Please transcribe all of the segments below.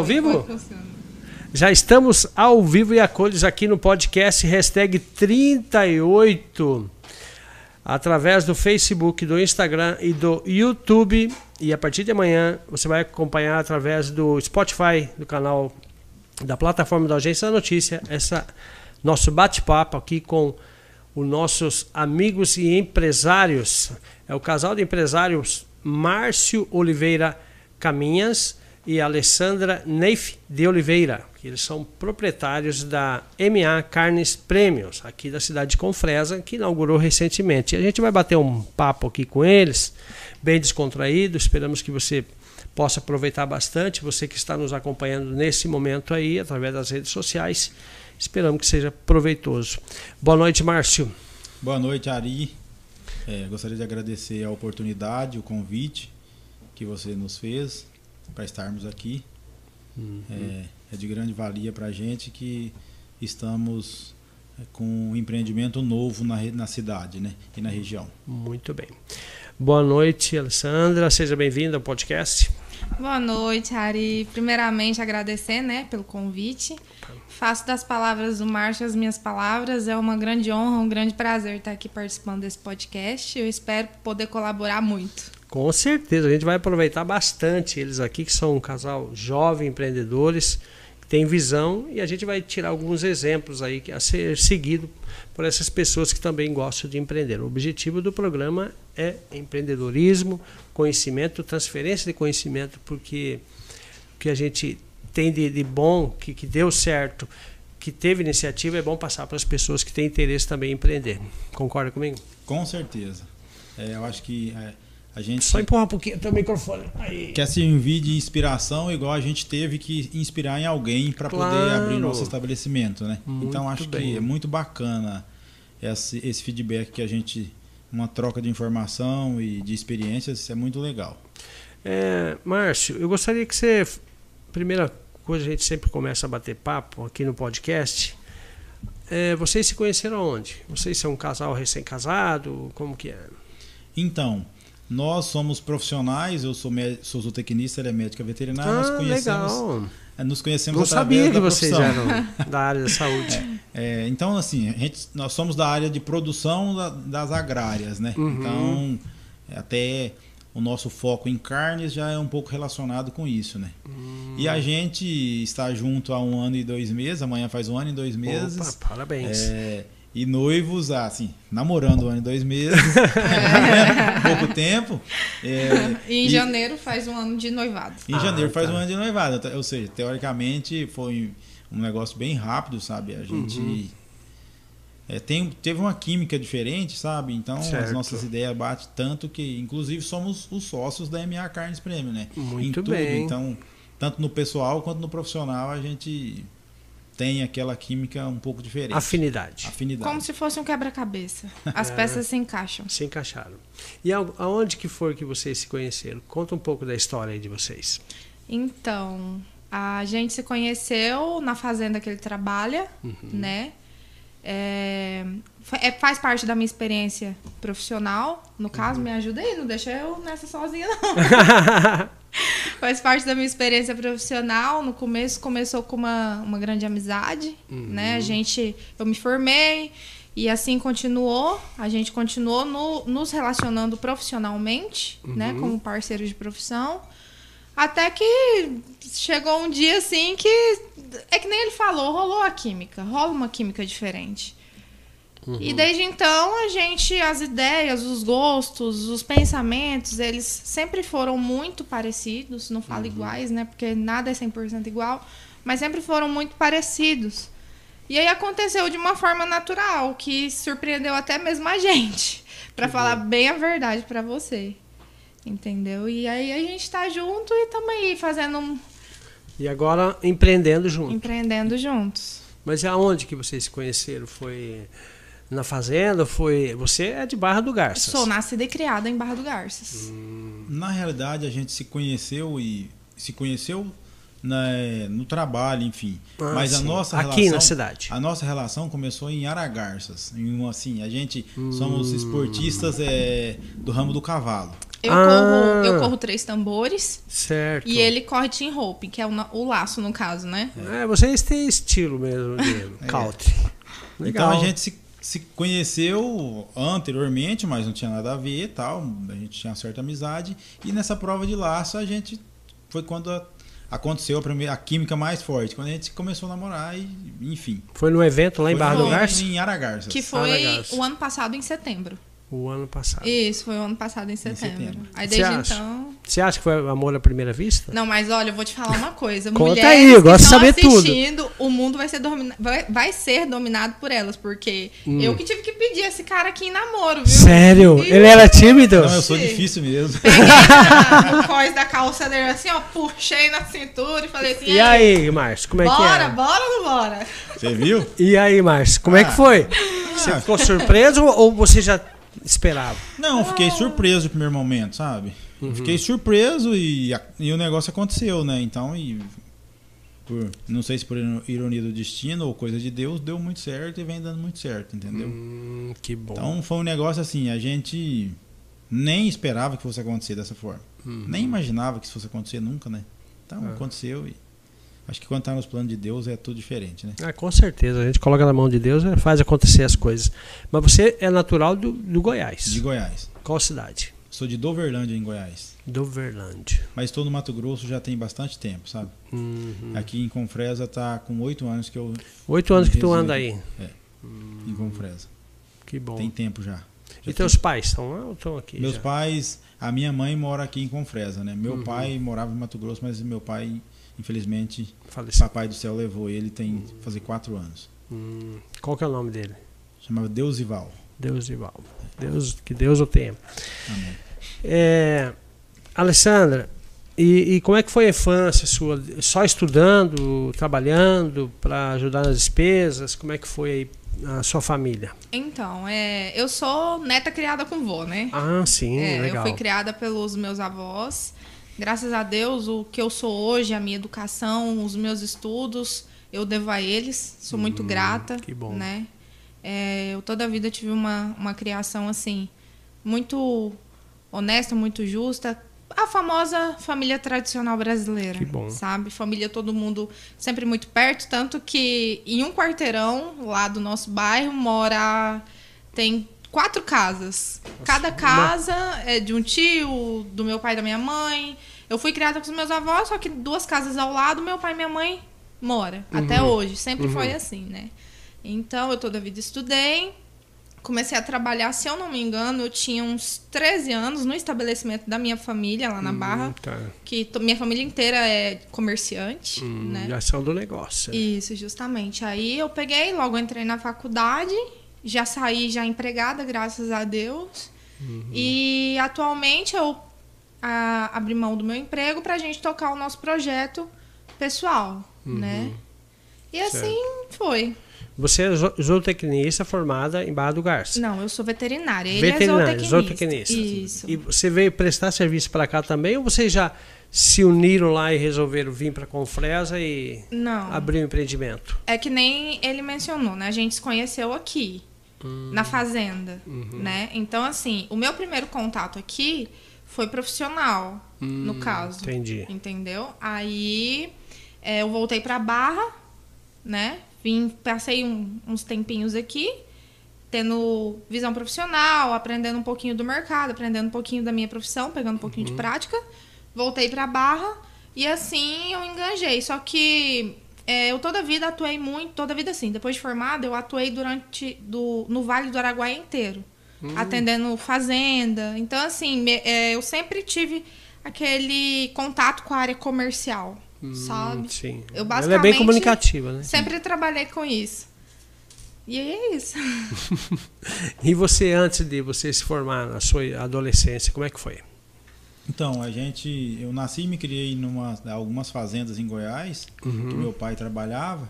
ao vivo? Já estamos ao vivo e a cores aqui no podcast hashtag 38 através do Facebook, do Instagram e do YouTube. E a partir de amanhã você vai acompanhar através do Spotify, do canal da plataforma da Agência da Notícia, essa nosso bate-papo aqui com os nossos amigos e empresários. É o casal de empresários Márcio Oliveira Caminhas e Alessandra Neif de Oliveira, que eles são proprietários da MA Carnes Prêmios, aqui da cidade de Confresa, que inaugurou recentemente. A gente vai bater um papo aqui com eles, bem descontraído, esperamos que você possa aproveitar bastante, você que está nos acompanhando nesse momento aí, através das redes sociais, esperamos que seja proveitoso. Boa noite, Márcio. Boa noite, Ari. É, gostaria de agradecer a oportunidade, o convite que você nos fez para estarmos aqui. Uhum. É, é, de grande valia para a gente que estamos é, com um empreendimento novo na, na cidade né, e na região. Muito bem. Boa noite, Alessandra. Seja bem-vinda ao podcast. Boa noite, Ari. Primeiramente, agradecer né, pelo convite. Faço das palavras do Márcio as minhas palavras. É uma grande honra, um grande prazer estar aqui participando desse podcast. Eu espero poder colaborar muito. Com certeza, a gente vai aproveitar bastante eles aqui, que são um casal jovem, empreendedores, que tem visão, e a gente vai tirar alguns exemplos aí a ser seguido por essas pessoas que também gostam de empreender. O objetivo do programa é empreendedorismo, conhecimento, transferência de conhecimento, porque o que a gente tem de, de bom, que, que deu certo, que teve iniciativa, é bom passar para as pessoas que têm interesse também em empreender. Concorda comigo? Com certeza. É, eu acho que é, a gente. Só empurrar um pouquinho o microfone. Aí. Quer servir de inspiração, igual a gente teve que inspirar em alguém para claro. poder abrir nosso estabelecimento, né? Muito então acho bem. que é muito bacana esse, esse feedback que a gente. Uma troca de informação e de experiências, isso é muito legal. É, Márcio, eu gostaria que você. Primeira coisa, a gente sempre começa a bater papo aqui no podcast. É, vocês se conheceram onde? Vocês são um casal recém-casado? Como que é? Então, nós somos profissionais, eu sou, sou zootecnista, ele é médica veterinária, ah, nós conhecemos. Legal. É, nos conhecemos Não através sabia que da vocês eram da área da saúde. É, é, então, assim, a gente, nós somos da área de produção da, das agrárias, né? Uhum. Então, até o nosso foco em carnes já é um pouco relacionado com isso, né? Uhum. E a gente está junto há um ano e dois meses, amanhã faz um ano e dois meses. Opa, parabéns. É, e noivos, assim, namorando um ano e dois meses, é. pouco tempo. É, e em e, janeiro faz um ano de noivado. Em ah, janeiro faz tá. um ano de noivado, ou seja, teoricamente foi um negócio bem rápido, sabe? A gente uhum. é, tem, teve uma química diferente, sabe? Então certo. as nossas ideias batem tanto que, inclusive, somos os sócios da MA Carnes Prêmio, né? Muito bem. Então, tanto no pessoal quanto no profissional, a gente tem aquela química um pouco diferente. Afinidade. Afinidade. Como se fosse um quebra-cabeça. As é, peças se encaixam. Se encaixaram. E aonde que foi que vocês se conheceram? Conta um pouco da história aí de vocês. Então, a gente se conheceu na fazenda que ele trabalha, uhum. né? É, é, faz parte da minha experiência profissional. No caso, uhum. me ajuda aí, não deixa eu nessa sozinha, não. Faz parte da minha experiência profissional. No começo começou com uma, uma grande amizade, uhum. né? A gente, eu me formei e assim continuou. A gente continuou no, nos relacionando profissionalmente, uhum. né? Como parceiros de profissão. Até que chegou um dia assim que é que nem ele falou, rolou a química, rola uma química diferente. Uhum. E desde então a gente, as ideias, os gostos, os pensamentos, eles sempre foram muito parecidos, não falo uhum. iguais, né? Porque nada é 100% igual, mas sempre foram muito parecidos. E aí aconteceu de uma forma natural, que surpreendeu até mesmo a gente, para falar bem a verdade para você. Entendeu? E aí a gente tá junto e estamos aí fazendo um... E agora empreendendo juntos. Empreendendo juntos. Mas aonde que vocês se conheceram? Foi na fazenda? Foi você é de Barra do Garças? Sou nascida e criada em Barra do Garças. Hum. Na realidade a gente se conheceu e se conheceu na, no trabalho, enfim. Ah, Mas sim. a nossa aqui relação, na cidade. A nossa relação começou em Aragarças. Em, assim, a gente hum. somos esportistas é, do ramo do cavalo. Eu, Ah. corro, eu corro três tambores Certo. e ele corre team rope, que é o, o laço, no caso, né? É, vocês têm estilo mesmo de country. Legal. Então a gente se, se conheceu anteriormente, mas não tinha nada a ver e tal. A gente tinha uma certa amizade. E nessa prova de laço a gente foi quando a- aconteceu a, primeira, a química mais forte. Quando a gente começou a namorar e, enfim. Foi no evento lá em Barra do em- Garça? Em Aragarças. Que foi Aragarça. o ano passado em setembro. O ano passado. Isso, foi o ano passado em setembro. setembro. Aí desde acha? então. Você acha que foi amor à primeira vista? Não, mas olha, eu vou te falar uma coisa. Conta Mulheres aí, eu que gosto de saber tudo. assistindo, o mundo vai ser, domina- vai, vai ser dominado por elas. Porque Hum. eu que tive que pedir esse cara aqui em namoro, viu? Sério? Ih, Ele era tímido? Não, eu sou difícil mesmo. Peguei na- no cós da calça dele assim, ó, puxei na cintura e falei assim: E aí, Márcio, como é que bora, é? bora ou não bora? Você viu? E aí, Márcio, como é que Ah. foi? Você ficou surpreso ou você já esperava? Não, fiquei surpreso no primeiro momento, sabe? Uhum. Fiquei surpreso e, e o negócio aconteceu, né? Então, e por, não sei se por ironia do destino ou coisa de Deus, deu muito certo e vem dando muito certo, entendeu? Hum, que bom. Então foi um negócio assim, a gente nem esperava que fosse acontecer dessa forma. Uhum. Nem imaginava que isso fosse acontecer nunca, né? Então É. aconteceu e acho que quando tá nos planos de Deus é tudo diferente, né? Ah, com certeza, a gente coloca na mão de Deus e faz acontecer as coisas. Mas você é natural do, do Goiás. De Goiás. Qual cidade? Sou de Doverlândia em Goiás, Do Verlândia. mas estou no Mato Grosso já tem bastante tempo, sabe? Uhum. Aqui em Confresa tá com oito anos que eu Oito anos que tu anda aí. em Confresa. Que bom. Tem tempo já. E Já teus pais estão lá ou estão aqui? Meus já? pais, a minha mãe mora aqui em Confresa, né? Meu Uhum. pai morava em Mato Grosso, mas meu pai, infelizmente, Faleceu. Papai do Céu levou ele tem fazer quatro anos. Hum, qual que é o nome dele? Chamava Deusival. Deus Ivaldo. Deus, que Deus o tenha. Amém. É, Alessandra, e, e como é que foi a infância sua? Só estudando, trabalhando para ajudar nas despesas? Como é que foi aí a sua família? Então, é, eu sou neta criada com vô, né? Ah, sim, É, eu legal. fui criada pelos meus avós. Graças a Deus, o que eu sou hoje, a minha educação, os meus estudos, eu devo a eles. Sou muito Hum, grata. que bom. Né? É, eu toda a vida tive uma, uma criação assim, muito honesta, muito justa. A famosa família tradicional brasileira. Que bom. Sabe? Família, todo mundo sempre muito perto. Tanto que em um quarteirão lá do nosso bairro mora. Tem quatro casas. Cada uma- casa é de um tio, do meu pai e da minha mãe. Eu fui criada com os meus avós, só que duas casas ao lado, meu pai e minha mãe mora. Até hoje. Sempre Uhum. foi assim, né? Então, eu toda a vida estudei. Comecei a trabalhar, se eu não me engano, eu tinha uns 13 anos no estabelecimento da minha família lá na Barra. Hum, tá. Que minha família inteira é comerciante, Hum, né? Já são do negócio. Isso, justamente. Aí eu peguei, logo entrei na faculdade, já saí já empregada, graças a Deus. Uhum. E atualmente eu a, abri mão do meu emprego pra gente tocar o nosso projeto pessoal, né? E Uhum. Certo. assim foi. Você é zo- zootecnista formada em Barra do Garça. Não, eu sou veterinária. Ele Veterinária, é zootecnista. zootecnista. Isso. E você veio prestar serviço para cá também ou vocês já se uniram lá e resolveram vir para Confresa e Não. abrir um empreendimento? É que nem ele mencionou, né? A gente se conheceu aqui, Na fazenda, Uhum. né? Então, assim, o meu primeiro contato aqui foi profissional, no Hum, caso. Entendi. Entendeu? Aí é, eu voltei pra Barra, né? Vim, passei um- uns tempinhos aqui, tendo visão profissional, aprendendo um pouquinho do mercado, aprendendo um pouquinho da minha profissão, pegando um pouquinho Uhum. de prática. Voltei pra Barra e assim eu enganjei. Só que eu toda vida atuei muito, toda vida assim. Depois de formada, eu atuei durante do, no Vale do Araguaia inteiro, Hum. atendendo fazenda. Então, assim, me- é, eu sempre tive aquele contato com a área comercial, sabe? Hum, Sim. Eu Ela é bem basicamente comunicativa, né? Sempre trabalhei com isso. E é isso. E você, antes de você se formar na sua adolescência, como é que foi? Então, a gente. Eu nasci e me criei em algumas fazendas em Goiás, que Uhum. meu pai trabalhava,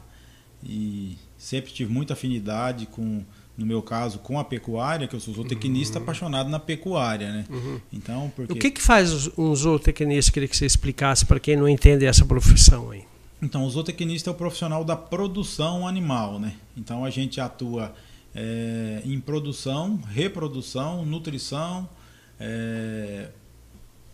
e sempre tive muita afinidade com, no meu caso, com a pecuária, que eu sou zootecnista apaixonado na pecuária, né? Então, porque. Uhum. O que, que faz um zootecnista? Queria que você explicasse para quem não entende essa profissão aí. Então, o zootecnista é o profissional da produção animal, né? Então, a gente atua eh, em produção, reprodução, nutrição, eh,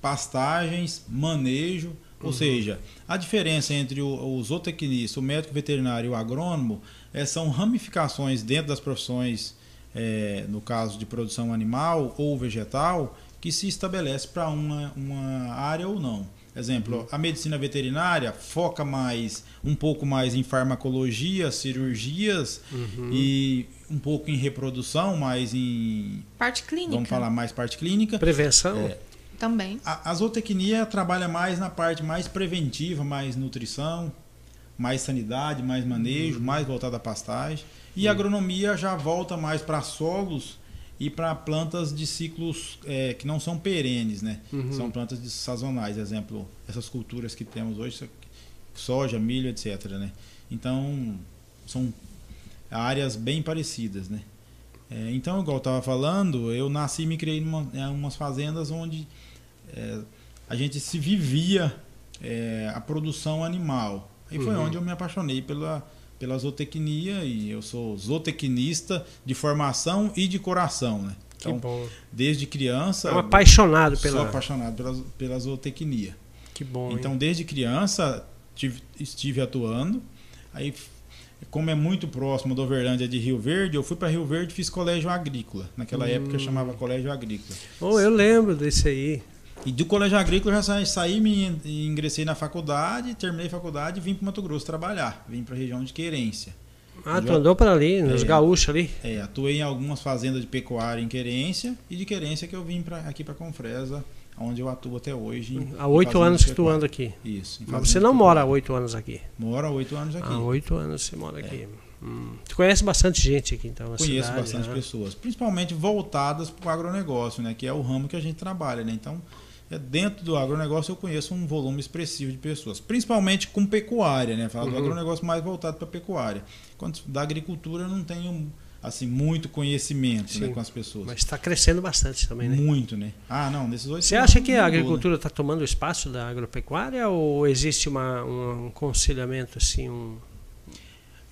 pastagens, manejo, ou seja, a diferença entre o, o zootecnista, o médico veterinário e o agrônomo é, são ramificações dentro das profissões, é, no caso de produção animal ou vegetal, que se estabelece para uma, uma área ou não. Exemplo, a medicina veterinária foca mais, um pouco mais em farmacologia, cirurgias Uhum. e um pouco em reprodução, mais em. Parte clínica Vamos falar mais parte clínica. Prevenção? É. também. A, a zootecnia trabalha mais na parte mais preventiva, mais nutrição, mais sanidade, mais manejo, mais voltada à pastagem. E a agronomia já volta mais para solos e para plantas de ciclos é, que não são perenes, né? Uhum. São plantas de sazonais, exemplo, essas culturas que temos hoje, soja, milho, etc. Né? Então, são áreas bem parecidas, né? É, então, igual eu estava falando, eu nasci e me criei em uma, em umas fazendas onde é, a gente se vivia é, a produção animal. Aí foi Uhum. onde eu me apaixonei pela, pela zootecnia e eu sou zootecnista de formação e de coração, né? Que Então, bom. desde criança, É um apaixonado sou pela. apaixonado pela, pela zootecnia. Que bom. hein? Então, desde criança, tive- estive atuando. Aí, como é muito próximo da Overlândia de Rio Verde, eu fui para Rio Verde e fiz colégio agrícola. Naquela Hum. época chamava colégio agrícola. Oh, eu lembro desse aí. E do colégio agrícola eu já saí, me ingressei na faculdade, terminei a faculdade e vim para Mato Grosso trabalhar. Vim para a região de Querência. Ah, tu andou para ali, nos É. gaúchos ali. É, atuei em algumas fazendas de pecuária em Querência e de Querência que eu vim pra, aqui para Confresa, onde eu atuo até hoje. em- Há oito anos que tu anda aqui. Isso. Mas você não mora há oito anos aqui. Moro há oito anos aqui. Há oito anos você mora aqui. Hum. Tu conhece bastante gente aqui, então, na Conheço cidade, bastante né? pessoas, principalmente voltadas para o agronegócio, né, que é o ramo que a gente trabalha. Né? Então, é, dentro do agronegócio eu conheço um volume expressivo de pessoas, principalmente com pecuária, né? Falar do Uhum. agronegócio mais voltado para pecuária. Quanto da agricultura eu não tenho assim muito conhecimento né, com as pessoas. Mas está crescendo bastante também, né? Muito, né? Ah, não, nesses oito Você acha que a mudou, né? agricultura está tomando o espaço da agropecuária ou existe uma, um conciliamento, assim, um,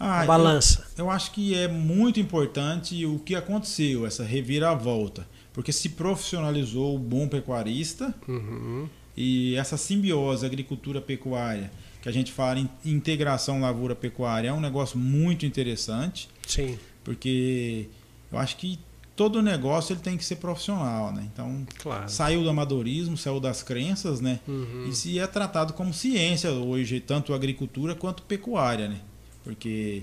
Ah, uma eu- balança? Eu acho que é muito importante o que aconteceu, essa reviravolta. Porque se profissionalizou o bom pecuarista Uhum. e essa simbiose agricultura-pecuária, que a gente fala em integração lavoura-pecuária, é um negócio muito interessante, Sim, porque eu acho que todo negócio ele tem que ser profissional, né? Então, claro. saiu do amadorismo, saiu das crenças, né? Uhum. E se é tratado como ciência hoje, tanto agricultura quanto pecuária, né? Porque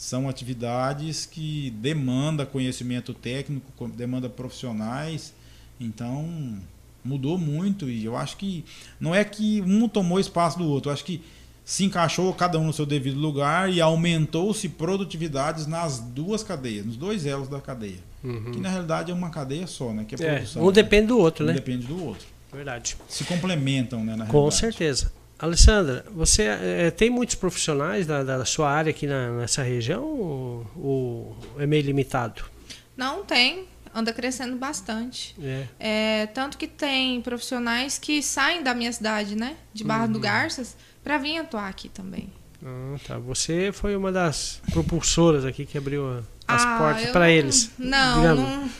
são atividades que demandam conhecimento técnico, co- demanda profissionais. Então, mudou muito e eu acho que não é que um tomou espaço do outro, eu acho que se encaixou cada um no seu devido lugar e aumentou-se produtividades nas duas cadeias, nos dois elos da cadeia. Uhum. Que na realidade é uma cadeia só, né? Que é É, produção. um né? depende do outro, Um né? depende do outro. Verdade. Se complementam, né? Na Com realidade. certeza. Alessandra, você eh, tem muitos profissionais da, da sua área aqui na- nessa região ou, ou é meio limitado? Não tem, anda crescendo bastante. É. É, tanto que tem profissionais que saem da minha cidade, né? De Barra Uhum. do Garças, para vir atuar aqui também. Ah, tá. Você foi uma das propulsoras aqui que abriu as Ah, portas para eles. Não, digamos. não,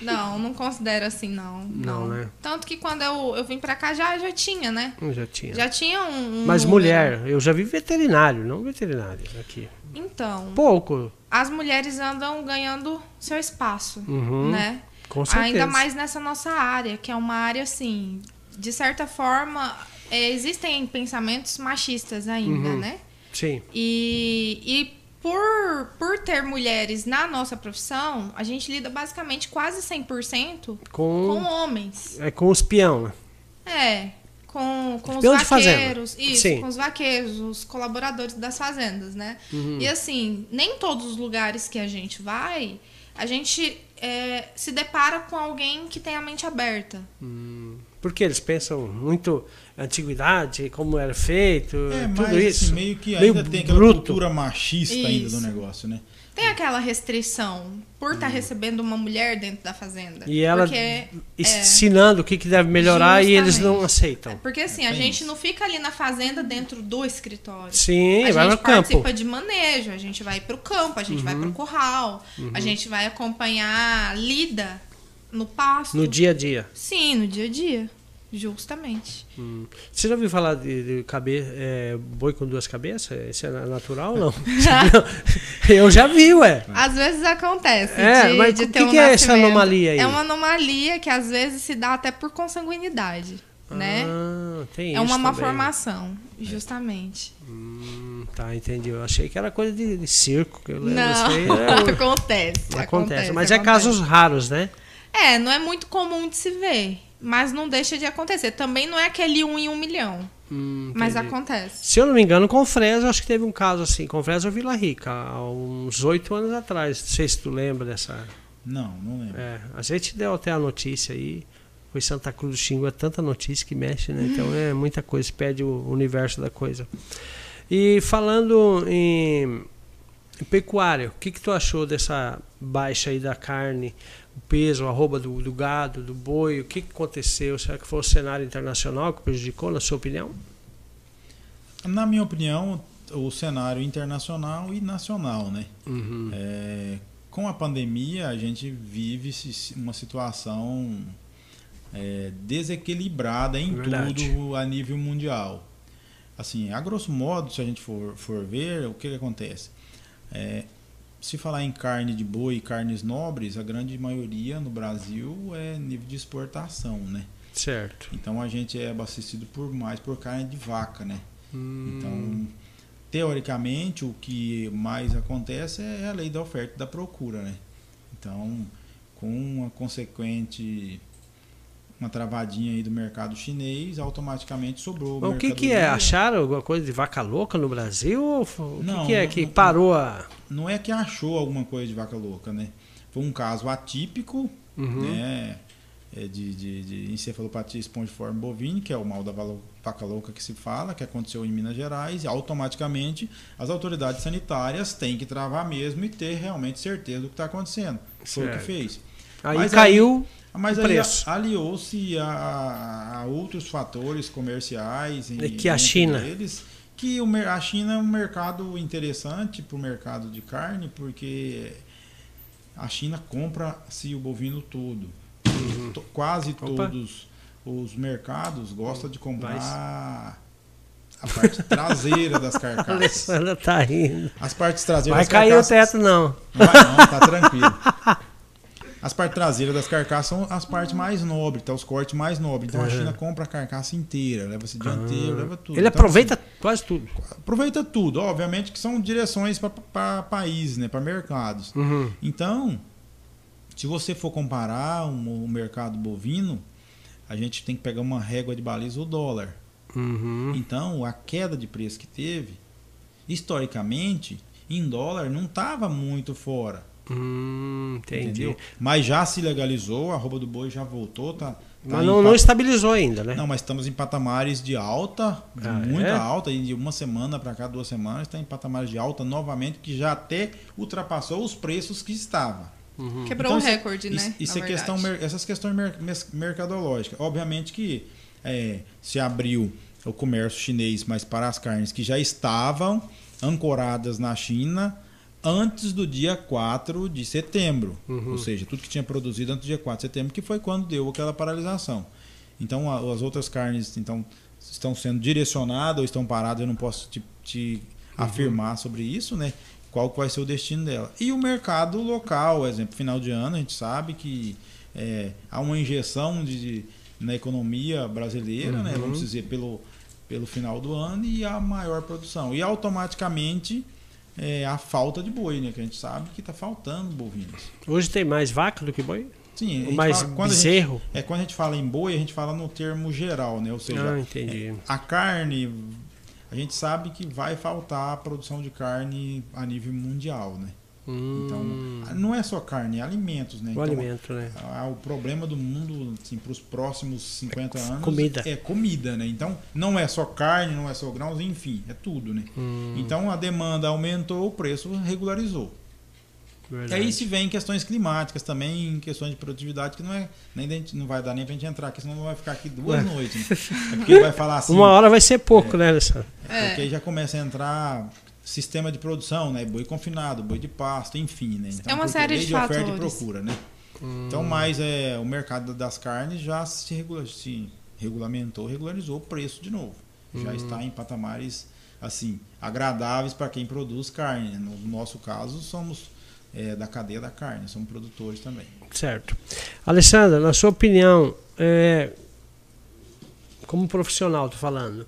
não, não considero assim, não. Não, Não, né? Tanto que quando eu, eu vim pra cá já, já tinha, né? Já tinha. Já tinha um. um Mas mulher, eu já vi veterinário, não veterinário aqui. Então, Pouco. as mulheres andam ganhando seu espaço, Uhum, né? Com certeza. Ainda mais nessa nossa área, que é uma área assim, de certa forma, é, existem pensamentos machistas ainda, Uhum. né? Sim. E, e por, por ter mulheres na nossa profissão, a gente lida basicamente quase 100% com Com, homens. é com os peão, né? É, com, com os vaqueiros. Isso, Sim. com os vaqueiros, os colaboradores das fazendas, né? Uhum. E assim, nem todos os lugares que a gente vai, a gente é, se depara com alguém que tem a mente aberta. Porque eles pensam muito antiguidade, como era feito, É, tudo mas isso. assim, meio que Meio ainda tem aquela bruto. cultura machista ainda Isso. do negócio, né? Tem aquela restrição por estar recebendo uma mulher dentro da fazenda. Hum. E ela Porque, é, ensinando o que, que deve melhorar e eles não Justamente. aceitam. porque assim, É a gente isso. não fica ali na fazenda dentro do escritório. Sim, a vai gente no campo. participa de manejo, a gente vai para o campo, a gente vai Uhum. para o curral, a gente vai acompanhar lida no pasto. No dia a dia. Sim, no dia a dia. Justamente. Hum. Você já ouviu falar de, de cabe, é, boi com duas cabeças? Isso é natural ou não? Eu já vi, ué. Às vezes acontece. É, de, mas de o que, um que é essa anomalia aí? É uma anomalia que às vezes se dá até por consanguinidade, né? Ah, tem É uma também. malformação, justamente. Hum, tá, entendi. Eu achei que era coisa de, de circo. Que eu lembro. Não, aí é- acontece, acontece. Mas é acontece. casos raros, né? É, não é muito comum de se ver, mas não deixa de acontecer. Também não é aquele um em um milhão, Hum, mas acontece. Se eu não me engano, com Fresa, acho que teve um caso assim, com Fresa ou Vila Rica, há uns oito anos atrás. Não sei se tu lembra dessa. Não, não lembro. É, a gente deu até a notícia aí. Foi Santa Cruz do Xingu, é tanta notícia que mexe, né? Então é muita coisa, perde o universo da coisa. E falando em, em pecuária, o que, que tu achou dessa baixa aí da carne, o peso, a arroba do, do gado, do boi? O que, aconteceu? Será que foi o cenário internacional que prejudicou, na sua opinião? Na minha opinião, o cenário internacional e nacional, né? Uhum. É, com a pandemia, a gente vive uma situação é, desequilibrada em Verdade. tudo a nível mundial. Assim, a grosso modo, se a gente for, for ver, o que, que acontece? É, se falar em carne de boi e carnes nobres, a grande maioria no Brasil é nível de exportação, né? Certo. Então a gente é abastecido por mais por carne de vaca, né? Hum, Então, teoricamente, o que mais acontece é a lei da oferta e da procura, né? Então, com uma consequente uma travadinha aí do mercado chinês, automaticamente sobrou Mas o que, que é? Acharam alguma coisa de vaca louca no Brasil? Ou f- o que, Não, que é não, que não. parou a. Não é que achou alguma coisa de vaca louca, né? Foi um caso atípico, Uhum. né? É de, de, de encefalopatia espongiforme bovina, que é o mal da vaca louca que se fala, que aconteceu em Minas Gerais, e automaticamente as autoridades sanitárias têm que travar mesmo e ter realmente certeza do que está acontecendo. Foi o que fez. Aí Mas caiu. Mas aí aliou-se a, a outros fatores comerciais. em- É que a China. Eles, que o, a China é um mercado interessante para o mercado de carne, porque a China compra-se o bovino todo. To- Quase Uhum. Opa. todos os mercados gostam de comprar a parte traseira das A carcaças. Alessandra tá rindo. As partes traseiras Vai das cair o teto, não. não vai não, tá tranquilo. As partes traseiras das carcaças são as partes mais nobres, tá? Os cortes mais nobres. Então a Uhum. China compra a carcaça inteira, leva-se dianteiro, leva tudo. Ele Então, aproveita quase tudo. assim, aproveita tudo. Obviamente que são direções para países, né? Para mercados. Uhum. Então, se você for comparar um- o mercado bovino, a gente tem que pegar uma régua de baliza o dólar. Uhum. Então, a queda de preço que teve, historicamente, em dólar, não estava muito fora. Hum, entendi. Entendeu? Mas já se legalizou, a roupa do boi já voltou, tá? tá Mas não, pa- não estabilizou ainda, né? Não, mas estamos em patamares de alta, de Ah, muita é? alta, e de uma semana para cá, duas semanas, está em patamares de alta novamente, que já até ultrapassou os preços que estava. Uhum. Quebrou um isso- recorde, isso- né? Isso é questão, essas questões mercadológicas. Obviamente que é, se abriu o comércio chinês, mas para as carnes que já estavam ancoradas na China antes do dia 4 de setembro. Uhum. Ou seja, tudo que tinha produzido antes do dia 4 de setembro, que foi quando deu aquela paralisação. Então, a- as outras carnes então, estão sendo direcionadas ou estão paradas, eu não posso te, te Uhum. afirmar sobre isso, né? Qual vai ser o destino dela. E o mercado local, exemplo, final de ano, a gente sabe que é, há uma injeção de, de- na economia brasileira, né? Uhum. Vamos dizer, pelo, pelo final do ano e a maior produção. E automaticamente é, a falta de boi, né? Que a gente sabe que está faltando bovinos. Hoje tem mais vaca do que boi? Sim, Ou mais fala- quando a gente- bezerro? é quando a gente fala em boi, a gente fala no termo geral, né? Ou seja, Ah, entendi. a carne, a gente sabe que vai faltar a produção de carne a nível mundial, né? Hum, Então, não é só carne, é alimentos, né? o Então, alimento, né? ah, o problema do mundo assim, para os próximos 50 anos comida. é comida, né? Então, não é só carne, não é só grãos, enfim, é tudo, né? Hum, Então, a demanda aumentou, o preço regularizou. E verdade. aí se vem questões climáticas também, em questões de produtividade, que não é nem não vai dar nem pra gente entrar aqui, senão não vai ficar aqui duas É. noites. Né? É porque vai falar assim, Uma hora vai ser pouco, né, Alessandra? É. porque aí já começa a entrar sistema de produção, né? Boi confinado, boi de pasto, enfim, né? Então, É uma porque série lei de oferta e fatores. procura, né? Hum. Então, mais é, o mercado das carnes já se regula, se regulamentou, regularizou o preço de novo. Já está em patamares assim agradáveis para quem produz carne. No nosso caso, somos é, da cadeia da carne, somos produtores também. Certo. Alessandra, na sua opinião, é, como profissional, tô falando,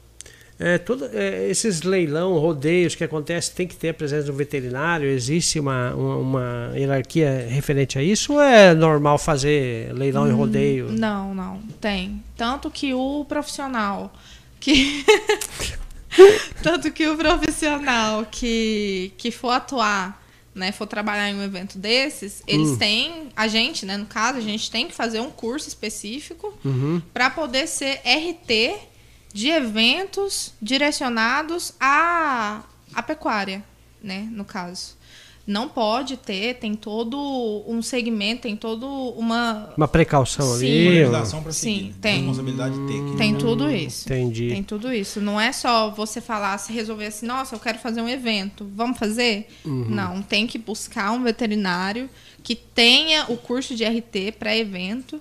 é, todo, é, esses leilão, rodeios que acontecem, tem que ter a presença do veterinário? Existe uma, uma, uma hierarquia referente a isso ou é normal fazer leilão e rodeio? Não, não, tem. Tanto que o profissional que. Tanto que o profissional que, que for atuar, né, for trabalhar em um evento desses, eles Hum. têm, a gente, né, no caso, a gente tem que fazer um curso específico Uhum. para poder ser RT de eventos direcionados à, à pecuária, né, no caso. Não pode ter, tem todo um segmento, tem todo uma Uma precaução Sim. Uma ali? legislação para Sim, seguir. tem. Responsabilidade técnica. tem tudo isso. Entendi. Tem tudo isso. Não é só você falar, se resolver assim, nossa, eu quero fazer um evento, vamos fazer? Uhum. Não, tem que buscar um veterinário que tenha o curso de RT para evento,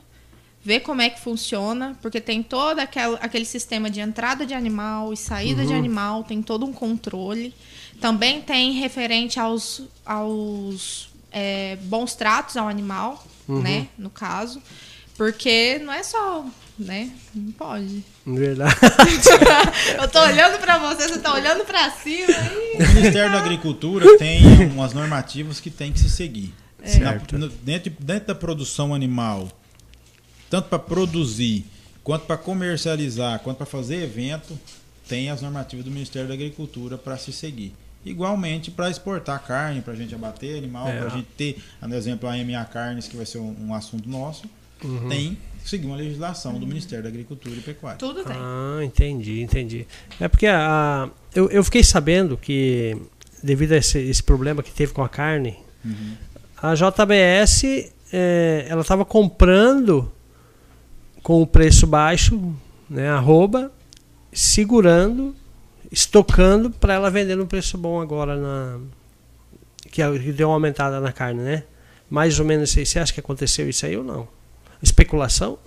ver como é que funciona, porque tem todo aquele, aquele sistema de entrada de animal e saída Uhum. de animal, tem todo um controle. Também tem referente aos, aos é, bons tratos ao animal, Uhum. né? No caso. Porque não é só, né? Não pode. Verdade. Eu tô olhando pra você, você tá olhando pra cima. aí. O Ministério da Agricultura tem umas normativas que tem que se seguir. Na- Certo. no- dentro, dentro da produção animal, tanto para produzir, quanto para comercializar, quanto para fazer evento, tem as normativas do Ministério da Agricultura para se seguir. Igualmente para exportar carne, para a gente abater animal, É. para a gente ter, por exemplo, a MA Carnes, que vai ser um, um assunto nosso, Uhum. tem que seguir uma legislação do Ministério da Agricultura e Pecuária. Tudo tem. Ah, entendi, entendi. É porque a, eu, eu fiquei sabendo que, devido a esse, esse problema que teve com a carne, Uhum. a JBS é, ela estava comprando com o preço baixo, né, arroba, segurando, estocando para ela vender no preço bom agora na que, é- que deu uma aumentada na carne, né? Mais ou menos isso aí. Você acha que aconteceu isso aí ou não? Especulação?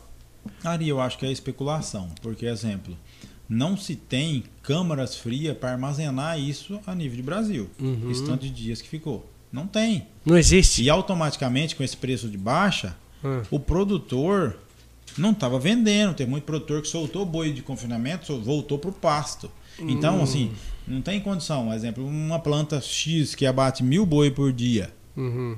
Ari, eu acho que é especulação, porque, exemplo, não se tem câmaras frias para armazenar isso a nível de Brasil. Uhum. Esse tanto de dias que ficou. Não tem. Não existe. E automaticamente, com esse preço de baixa, Ah, o produtor não estava vendendo. Tem muito produtor que soltou boi de confinamento, voltou para o pasto. Então, Hum. assim, não tem condição. Por exemplo, uma planta X que abate mil boi por dia. uhum.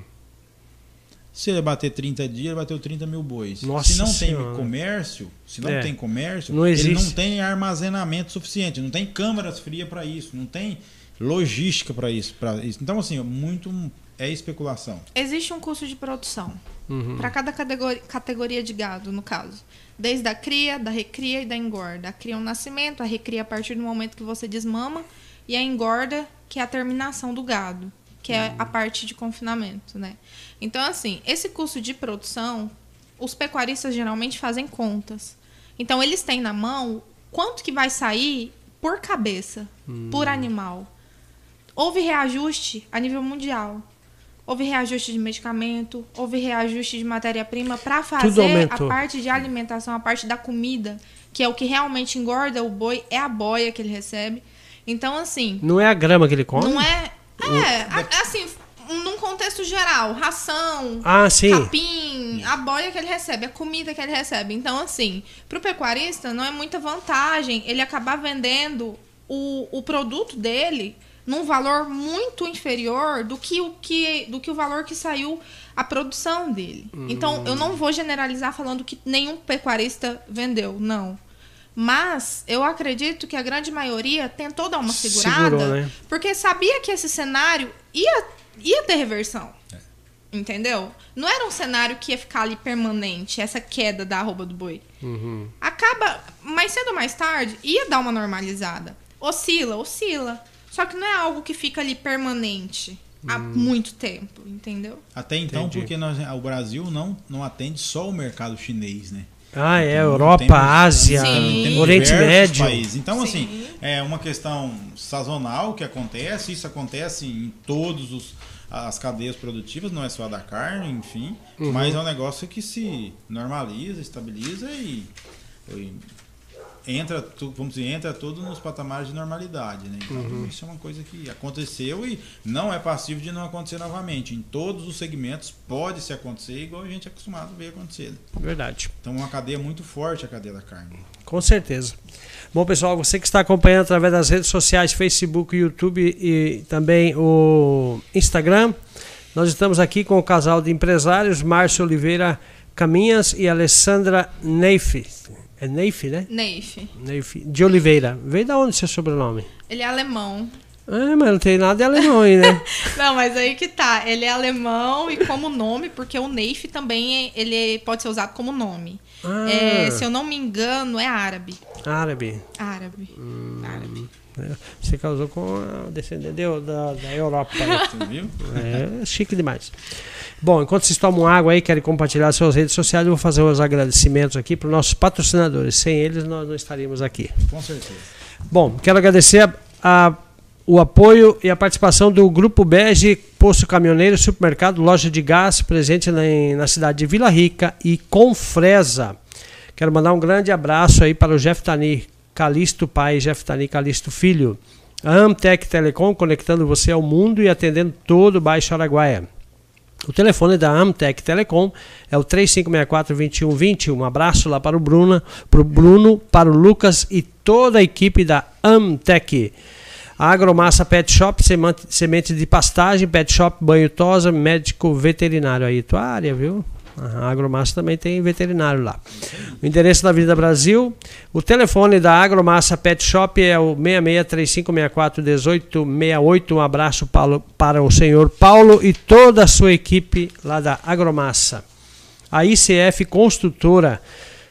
Se ele bater 30 dias, ele bateu 30 mil bois. Nossa se não Senhora. tem comércio, se não É. tem comércio, Não ele não tem armazenamento suficiente, não tem câmaras frias para isso, não tem logística para isso, pra isso. Então, assim, muito é especulação. Existe um custo de produção Uhum. para cada categoria, categoria de gado, no caso. Desde a cria, da recria e da engorda. A cria é o nascimento, a recria a partir do momento que você desmama e a engorda, que é a terminação do gado, que é a parte de confinamento, né? Então, assim, esse custo de produção, os pecuaristas geralmente fazem contas. Então, eles têm na mão quanto que vai sair por cabeça, por animal. Houve reajuste a nível mundial. Houve reajuste de medicamento, houve reajuste de matéria-prima para fazer a parte de alimentação, a parte da comida, que é o que realmente engorda o boi, é a boia que ele recebe. Então, assim, Não é a grama que ele come? não é. É, a- assim, num contexto geral, ração, Ah, sim. capim, a boia que ele recebe, a comida que ele recebe. Então, assim, pro pecuarista não é muita vantagem ele acabar vendendo o, o produto dele num valor muito inferior do que o que do que o valor que saiu a produção dele. Então, eu não vou generalizar falando que nenhum pecuarista vendeu, não. Mas eu acredito que a grande maioria tentou dar uma segurada, Segurou, né? porque sabia que esse cenário ia, ia ter reversão. Entendeu? Não era um cenário que ia ficar ali permanente, essa queda da arroba do boi. Uhum. Acaba, mais cedo ou mais tarde, ia dar uma normalizada. Oscila, oscila. Só que não é algo que fica ali permanente há muito tempo, entendeu? Até então, Entendi. porque nós, o Brasil não, não atende só o mercado chinês, né? Ah, é. Então, Europa, temos- Ásia, temos Oriente Médio. países. Então, Sim. assim, é uma questão sazonal que acontece, isso acontece em todos os as cadeias produtivas, não é só a da carne, enfim, Uhum. mas é um negócio que se normaliza, estabiliza e, e entra, tu, vamos dizer, entra tudo nos patamares de normalidade, né? Então uhum. isso é uma coisa que aconteceu e não é passivo de não acontecer novamente. Em todos os segmentos pode se acontecer igual a gente é acostumado a ver acontecer. Né? Verdade. Então é uma cadeia muito forte a cadeia da carne. Com certeza. Bom, pessoal, você que está acompanhando através das redes sociais, Facebook, YouTube e também o Instagram, nós estamos aqui com o casal de empresários, Márcio Oliveira Caminhas e Alessandra Neif. É Neif, né? Neif. Neif. De Oliveira. Veio da onde seu sobrenome? Ele é alemão. Ah, mas não tem nada de alemão aí, né? não, mas aí que tá. Ele é alemão e como nome, porque o Neif também é, ele pode ser usado como nome. Ah. É, se eu não me engano, é árabe. Árabe. Árabe. Hum. Árabe. É, você casou com a descendente da, da Europa. Você viu? É chique demais. Bom, enquanto vocês tomam água aí, querem compartilhar suas redes sociais, eu vou fazer os agradecimentos aqui para os nossos patrocinadores. Sem eles, nós não estaríamos aqui. Com certeza. Bom, quero agradecer a, a, o apoio e a participação do Grupo Bege, Posto Caminhoneiro, Supermercado, Loja de Gás, presente na, na cidade de Vila Rica e Confresa. Quero mandar um grande abraço aí para o Jeff Tani, Calisto pai, Jeff Tani Calisto filho. Amtec Telecom conectando você ao mundo e atendendo todo o Baixo Araguaia. O telefone da Amtec Telecom é o 3564-2120. Um abraço lá para o Bruno, para o Bruno, para o Lucas e toda a equipe da Amtec. Agromassa Pet Shop, semente de pastagem, Pet Shop, banho tosa, médico veterinário aí, tua área, viu? A Agromassa também tem veterinário lá. O endereço da Avenida Brasil. O telefone da Agromassa Pet Shop é o 6635641868. Um abraço para, o senhor Paulo e toda a sua equipe lá da Agromassa. A ICF Construtora.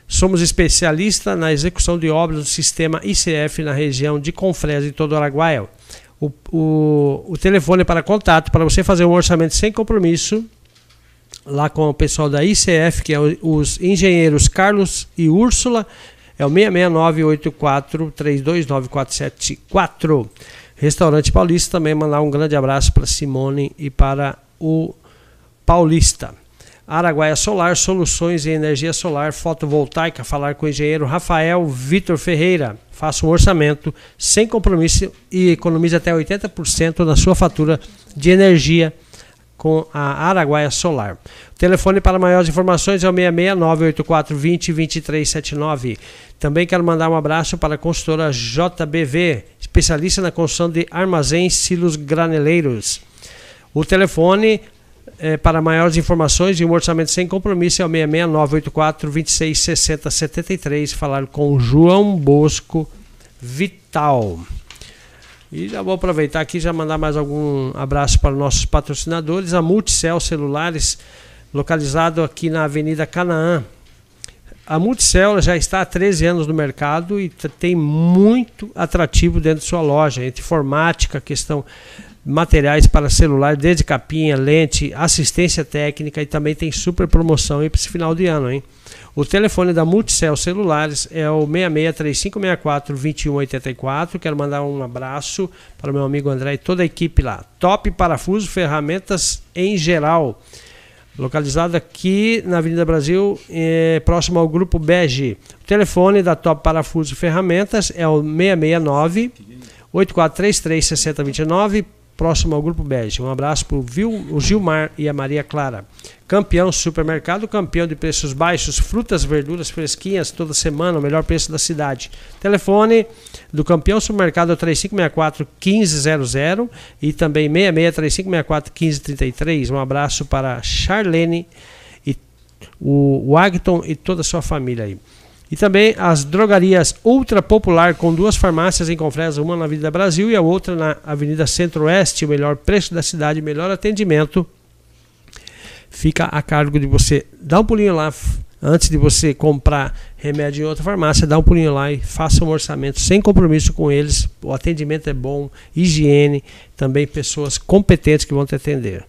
Somos especialistas na execução de obras do sistema ICF na região de Confresa e todo Araguaia. O, o, o telefone para contato para você fazer um orçamento sem compromisso lá com o pessoal da ICF, que é os engenheiros Carlos e Úrsula, é o 66984329474. Restaurante Paulista também mandar um grande abraço para Simone e para o Paulista. Araguaia Solar, soluções em energia solar fotovoltaica. Falar com o engenheiro Rafael Vitor Ferreira. Faça um orçamento sem compromisso e economize até 80% na sua fatura de energia com a Araguaia Solar. O telefone para maiores informações é o 669-8420-2379. Também quero mandar um abraço para a consultora JBV, especialista na construção de armazéns silos graneleiros. O telefone é, para maiores informações e um orçamento sem compromisso é o 669-84-2660-73. Falar com João Bosco Vital. E já vou aproveitar aqui já mandar mais algum abraço para nossos patrocinadores. A Multicel Celulares, localizado aqui na Avenida Canaã. A Multicel já está há 13 anos no mercado e tem muito atrativo dentro de sua loja, entre informática, questão materiais para celular, desde capinha, lente, assistência técnica e também tem super promoção para esse final de ano, hein? O telefone da Multicel Celulares é o 6635642184. Quero mandar um abraço para o meu amigo André e toda a equipe lá. Top Parafuso, ferramentas em geral. Localizado aqui na Avenida Brasil, é, próximo ao Grupo Bege. O telefone da Top Parafuso Ferramentas é o 669 8433 6029 próximo ao Grupo Bege. Um abraço para o Gilmar e a Maria Clara. Campeão Supermercado, campeão de preços baixos, frutas, verduras fresquinhas toda semana, o melhor preço da cidade. Telefone do Campeão Supermercado é 3564 1500 e também 66 3564 1533. Um abraço para Charlene e o Wagton e toda a sua família aí. E também as drogarias Ultra Popular, com duas farmácias em Confresa, uma na Avenida Brasil e a outra na Avenida Centro-Oeste. O melhor preço da cidade, melhor atendimento. Fica a cargo de você dar um pulinho lá antes de você comprar remédio em outra farmácia, dá um pulinho lá e faça um orçamento sem compromisso com eles. O atendimento é bom, higiene, também pessoas competentes que vão te atender.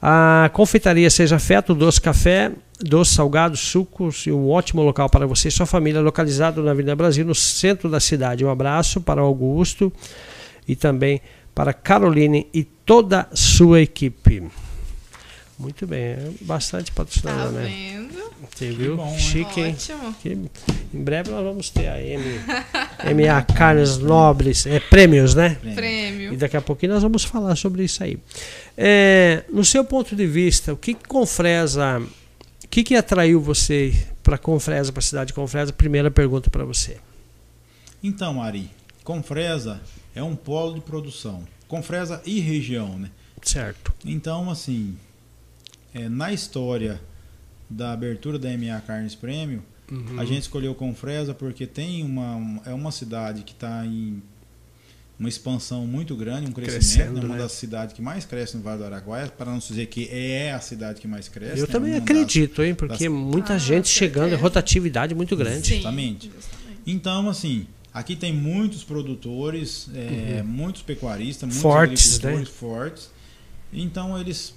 A confeitaria Seja Feto, Doce Café, doce salgados, sucos e um ótimo local para você e sua família, localizado na Avenida Brasil, no centro da cidade. Um abraço para o Augusto e também para Caroline e toda a sua equipe. Muito bem, é bastante patrocinador, tá né? Vendo? Você viu? bom? Chique, hein? Ótimo. Que em breve nós vamos ter a M, MA Carnes Nobres, é, prêmios, né? E Prêmio. daqui a pouquinho nós vamos falar sobre isso aí. É, no seu ponto de vista, o que, que Confresa, que, que atraiu você para Confresa, para a cidade de Confresa? Primeira pergunta para você. Então, Ari, Confresa é um polo de produção. Confresa e região, né? Certo. Então, assim, é, na história da abertura da MA Carnes Prêmio, Uhum. a gente escolheu Confresa porque tem uma, um- é uma cidade que está em uma expansão muito grande, um crescimento, Crescendo, é uma né? das cidades que mais cresce no Vale do Araguaia, para não dizer que é a cidade que mais cresce. Eu né? também Uma das- acredito, hein? Porque muita Ah, gente chegando, certeza. rotatividade muito grande. Sim, Justamente. justamente. Então, assim, aqui tem muitos produtores, é, muitos pecuaristas, muitos Uhum. Fortes, né? agricultores fortes. Então, eles,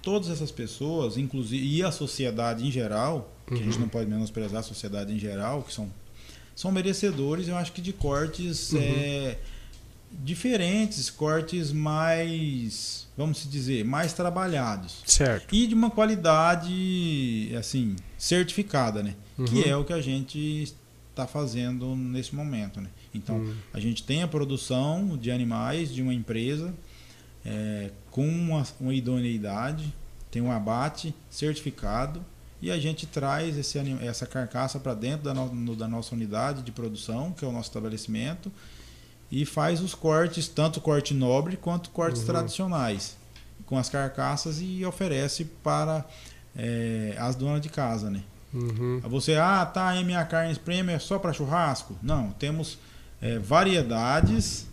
todas essas pessoas, inclusive, e a sociedade em geral, que a gente Uhum. não pode menosprezar a sociedade em geral, que são, são merecedores, eu acho que de cortes Uhum. é, diferentes, cortes mais, vamos dizer, mais trabalhados. Certo. E de uma qualidade, assim, certificada, né? Uhum. Que é o que a gente está fazendo nesse momento, né? Então, Uhum. a gente tem a produção de animais de uma empresa é, com uma, uma idoneidade, tem um abate certificado e a gente traz esse, essa carcaça para dentro da, no- da nossa unidade de produção, que é o nosso estabelecimento, e faz os cortes, tanto corte nobre quanto cortes Uhum. tradicionais, com as carcaças e oferece para é, as donas de casa, né? Uhum. Você, ah, tá, a MA Carnes Premium é só para churrasco? Não, temos é, variedades,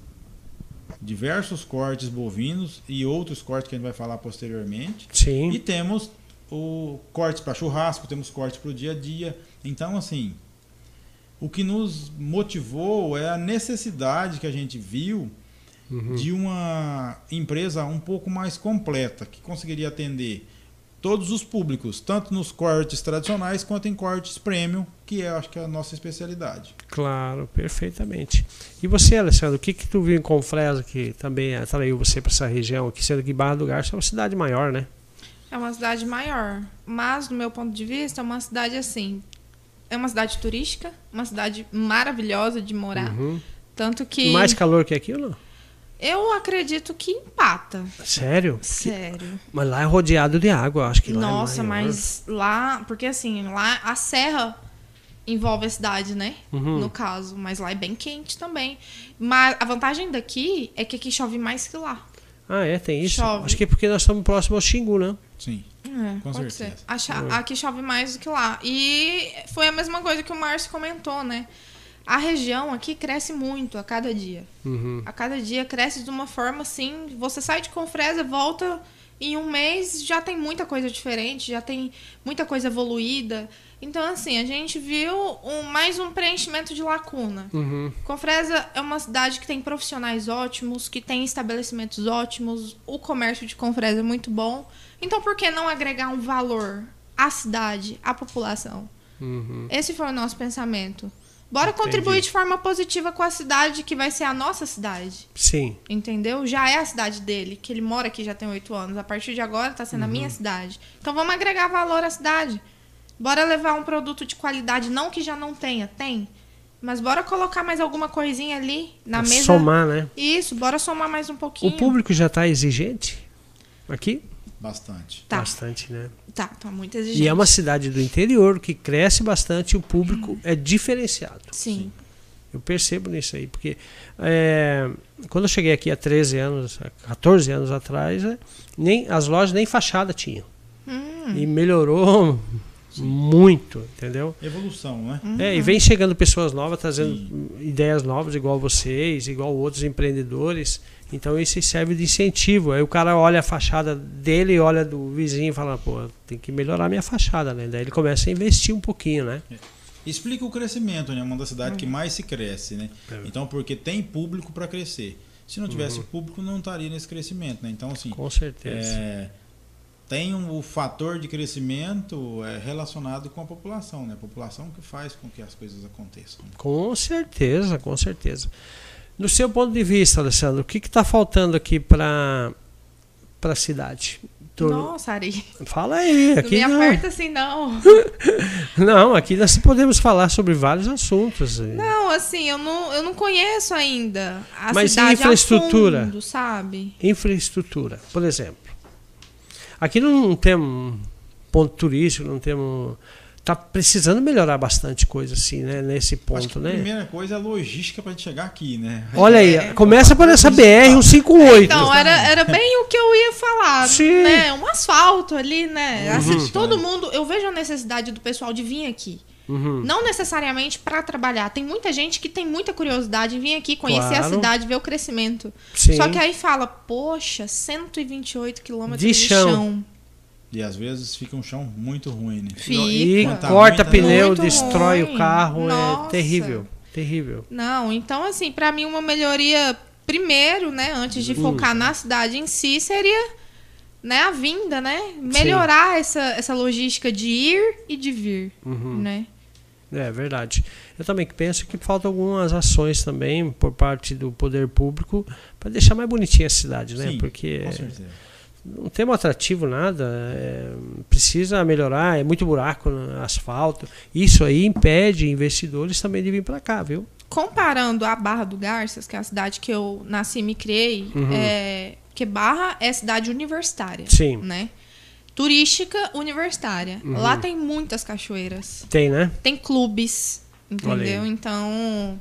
diversos cortes bovinos e outros cortes que a gente vai falar posteriormente. E Sim. temos o cortes para churrasco, temos cortes para o dia a dia. Então, assim, o que nos motivou é a necessidade que a gente viu Uhum. de uma empresa um pouco mais completa, que conseguiria atender todos os públicos, tanto nos cortes tradicionais quanto em cortes premium, que é, acho que é a nossa especialidade. Claro, perfeitamente. E você, Alessandro, o que que tu viu em Confresa que também atraiu você para essa região aqui, sendo que Barra do Garça é uma cidade maior, né? É uma cidade maior, mas do meu ponto de vista é uma cidade assim, é uma cidade turística, uma cidade maravilhosa de morar, Uhum. tanto que Mais calor que aqui ou não? eu acredito que empata. Sério? Que- Sério. Mas lá é rodeado de água, acho que lá Nossa, é maior. mas lá, porque assim, lá a serra envolve a cidade, né? Uhum. No caso, mas lá é bem quente também. Mas a vantagem daqui é que aqui chove mais que lá. Ah, é, tem isso? Chove. Acho que é porque nós estamos próximos ao Xingu, né? Sim. É, Com pode certeza. ser. Acha-. Aqui chove mais do que lá. E foi a mesma coisa que o Márcio comentou, né? A região aqui cresce muito a cada dia. Uhum. A cada dia cresce de uma forma assim. Você sai de Confresa, volta em um mês, já tem muita coisa diferente, já tem muita coisa evoluída. Então, assim, a gente viu um- mais um preenchimento de lacuna. Uhum. Confresa é uma cidade que tem profissionais ótimos, que tem estabelecimentos ótimos, o comércio de Confresa é muito bom. Então, por que não agregar um valor à cidade, à população? Uhum. Esse foi o nosso pensamento. Bora Entendi. contribuir de forma positiva com a cidade, que vai ser a nossa cidade. Sim. Entendeu? Já é a cidade dele, que ele mora aqui já tem oito anos. A partir de agora tá sendo a Uhum. minha cidade. Então vamos agregar valor à cidade. Bora levar um produto de qualidade, não que já não tenha, tem. Mas bora colocar mais alguma coisinha ali na Pra mesa. Somar, né? Isso, bora somar mais um pouquinho. O público já está exigente aqui? Bastante. Tá, Bastante, né? tá, tá muito exigente. E é uma cidade do interior que cresce bastante e o público é diferenciado. Sim. Eu percebo nisso aí, porque é, quando eu cheguei aqui há 13 anos, há 14 anos atrás, é, nem, as lojas nem fachada tinham. Hum, E melhorou muito, entendeu? Evolução, né? É, e vem chegando pessoas novas, trazendo Sim. ideias novas, igual vocês, igual outros empreendedores. Então isso serve de incentivo. Aí o cara olha a fachada dele, olha do vizinho e fala, pô, tem que melhorar minha fachada, né? Daí ele começa a investir um pouquinho, né? Explica o crescimento, né? Uma das cidades que mais se cresce, né? É. Então, porque tem público para crescer. Se não tivesse Uhum. público, não estaria nesse crescimento, né? Então, assim, Com certeza. é, tem um, o fator de crescimento é, relacionado com a população, né? A população que faz com que as coisas aconteçam. Com certeza, com certeza. No seu ponto de vista, Alessandro, o que está faltando aqui para a cidade? Tô... Nossa, Ari. Fala aí. Aqui não me aperta assim, não. não, aqui nós podemos falar sobre vários assuntos. Não, assim, eu não, eu não conheço ainda a Mas cidade infraestrutura, fundo, sabe? Infraestrutura, por exemplo. Aqui não temos ponto turístico, não temos tá precisando melhorar bastante coisa assim, né? Nesse ponto, né? A primeira coisa é a logística para chegar aqui, né? Olha aí, é, começa por essa BR 158. Então, era, era bem o que eu ia falar, Sim. né? Um asfalto ali, né? Uhum. Assim, todo mundo, eu vejo a necessidade do pessoal de vir aqui. Uhum. Não necessariamente para trabalhar. Tem muita gente que tem muita curiosidade em vir aqui, conhecer claro. a cidade, ver o crescimento. Sim. Só que aí fala, poxa, 128 quilômetros de, de chão. chão. E às vezes fica um chão muito ruim, né? Fica. E tá corta pneu, muito destrói ruim. o carro, é Nossa. é terrível, terrível. Não, então assim, para mim uma melhoria primeiro, né, antes de hum. focar na cidade em si, seria né, a vinda, né? Melhorar essa, essa logística de ir e de vir, uhum. né? É verdade. Eu também penso que faltam algumas ações também por parte do poder público para deixar mais bonitinha a cidade, né? Sim, Porque com certeza não tem um atrativo nada, é, precisa melhorar, é muito buraco no asfalto. Isso aí impede investidores também de vir para cá, viu? Comparando a Barra do Garças, que é a cidade que eu nasci e me criei, uhum. é, que Barra é cidade universitária, Sim. né? Turística universitária. Uhum. Lá tem muitas cachoeiras. Tem, né? Tem clubes, entendeu? Então,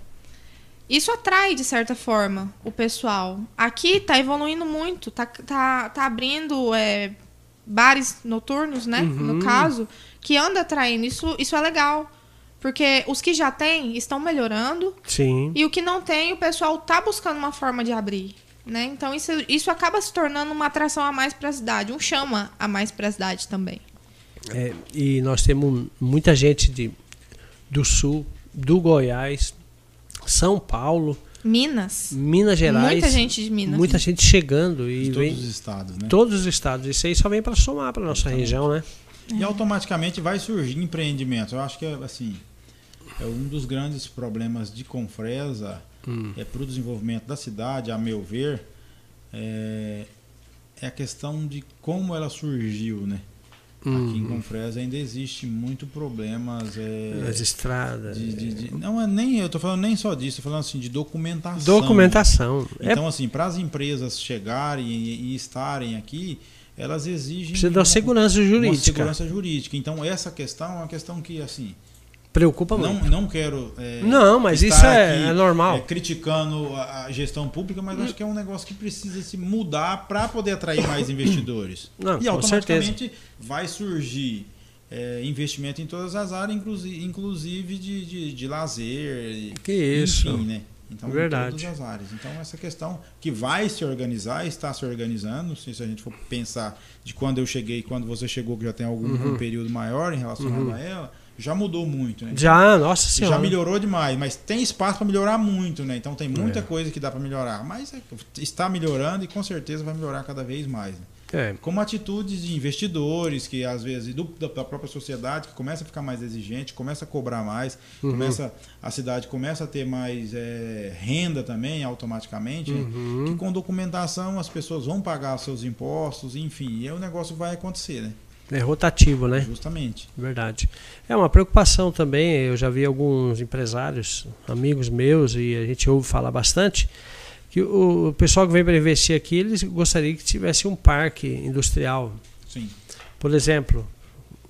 isso atrai, de certa forma, o pessoal. Aqui está evoluindo muito, tá, tá, tá abrindo é, bares noturnos, né? Uhum. No caso, que anda atraindo. Isso, isso é legal. Porque os que já têm estão melhorando. Sim. E o que não tem, o pessoal tá buscando uma forma de abrir. Né? Então isso, isso acaba se tornando uma atração a mais para a cidade, um chama a mais para a cidade também. É, e nós temos muita gente de, do sul, do Goiás, são Paulo. Minas. Minas Gerais. Muita gente de Minas. Muita gente chegando. E de vem, todos os estados, né? Todos os estados. Isso aí só vem para somar para nossa Exatamente. região, né? E automaticamente vai surgir empreendimento. Eu acho que, assim, é um dos grandes problemas de Confresa hum. é, para o desenvolvimento da cidade, a meu ver, é, é a questão de como ela surgiu, né? Aqui em uhum. Confresa ainda existe muito problemas. É, As estradas. De, de, de, não é nem, eu estou falando nem só disso, estou falando assim de documentação. Documentação. Então, é... assim, para as empresas chegarem e, e, estarem aqui, elas exigem. Precisa uma, segurança jurídica. Uma segurança jurídica. Então, essa questão é uma questão que, assim, Preocupa não, muito. Não quero. É, não, mas isso é, é normal. É, criticando a, a, gestão pública, mas acho que é um negócio que precisa se mudar para poder atrair mais investidores. Não, e automaticamente certeza. vai surgir é, investimento em todas as áreas, inclusive, inclusive de, de, de lazer. Que isso. Enfim, né? Então, Verdade. em todas as áreas. Então, essa questão que vai se organizar, está se organizando, se a gente for pensar de quando eu cheguei e quando você chegou, que já tem algum uhum. um período maior em relação uhum. a ela, já mudou muito, né? Já, nossa senhora. Já melhorou demais, mas tem espaço para melhorar muito, né? Então tem muita é. coisa que dá para melhorar, mas é, está melhorando e com certeza vai melhorar cada vez mais. Né? É. Como atitudes de investidores que às vezes do, da própria sociedade que começa a ficar mais exigente, começa a cobrar mais, uhum. começa a cidade começa a ter mais é, renda também automaticamente, uhum. que com documentação as pessoas vão pagar seus impostos, enfim, e aí o negócio vai acontecer, né? É rotativo, né? Justamente. Verdade. É uma preocupação também. Eu já vi alguns empresários, amigos meus, e a gente ouve falar bastante, que o pessoal que vem para investir aqui, eles gostariam que tivesse um parque industrial. Sim. Por exemplo,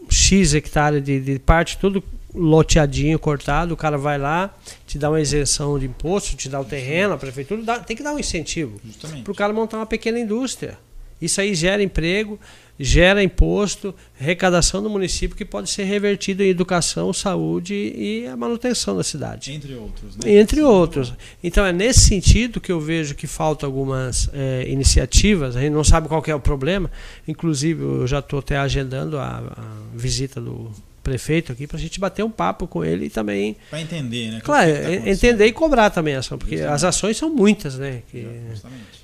X hectare de, de parte, tudo loteadinho, cortado, o cara vai lá, te dá uma isenção de imposto, te dá o terreno, a prefeitura dá, tem que dar um incentivo para o cara montar uma pequena indústria. Isso aí gera emprego, gera imposto, arrecadação do município que pode ser revertido em educação, saúde e a manutenção da cidade. Entre outros, né? Entre outros. Então é nesse sentido que eu vejo que faltam algumas é, iniciativas, a gente não sabe qual é o problema, inclusive eu já estou até agendando a, a visita do prefeito aqui para a gente bater um papo com ele e também para entender né claro tá entender e cobrar também ação porque Justamente. as ações são muitas né que,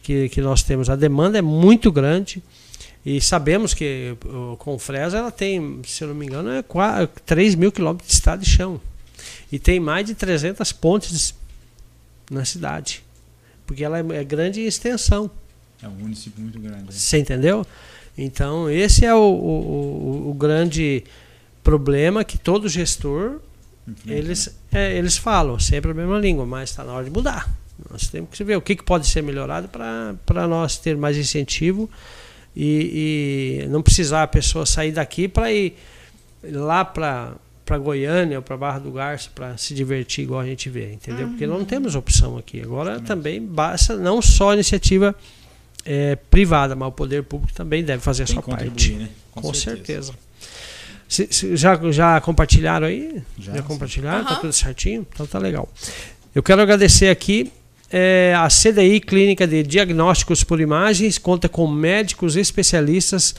que, que nós temos a demanda é muito grande e sabemos que o Confresa ela tem, se eu não me engano, é 4, 3 mil quilômetros de estado de chão. E tem mais de 300 pontes na cidade. Porque ela é, é grande em extensão. É um município muito grande. né? Você entendeu? Então, esse é o, o, o- o grande problema que todo gestor Enfrenta, eles, é, eles falam sempre a mesma língua, mas está na hora de mudar. Nós temos que ver o que, que pode ser melhorado para nós ter mais incentivo e, e não precisar a pessoa sair daqui para ir lá para para Goiânia ou para Barra do Garça para se divertir igual a gente vê, entendeu? Porque não temos opção aqui. Agora Justamente. também basta não só a iniciativa é, privada, mas o poder público também deve fazer a Tem sua que parte. né? Com, certeza. Se- se- já, já compartilharam aí? Já, Já, compartilharam? Tá Aham. tudo certinho? Então tá legal. Eu quero agradecer aqui é, a CDI Clínica de Diagnósticos por Imagens, conta com médicos especialistas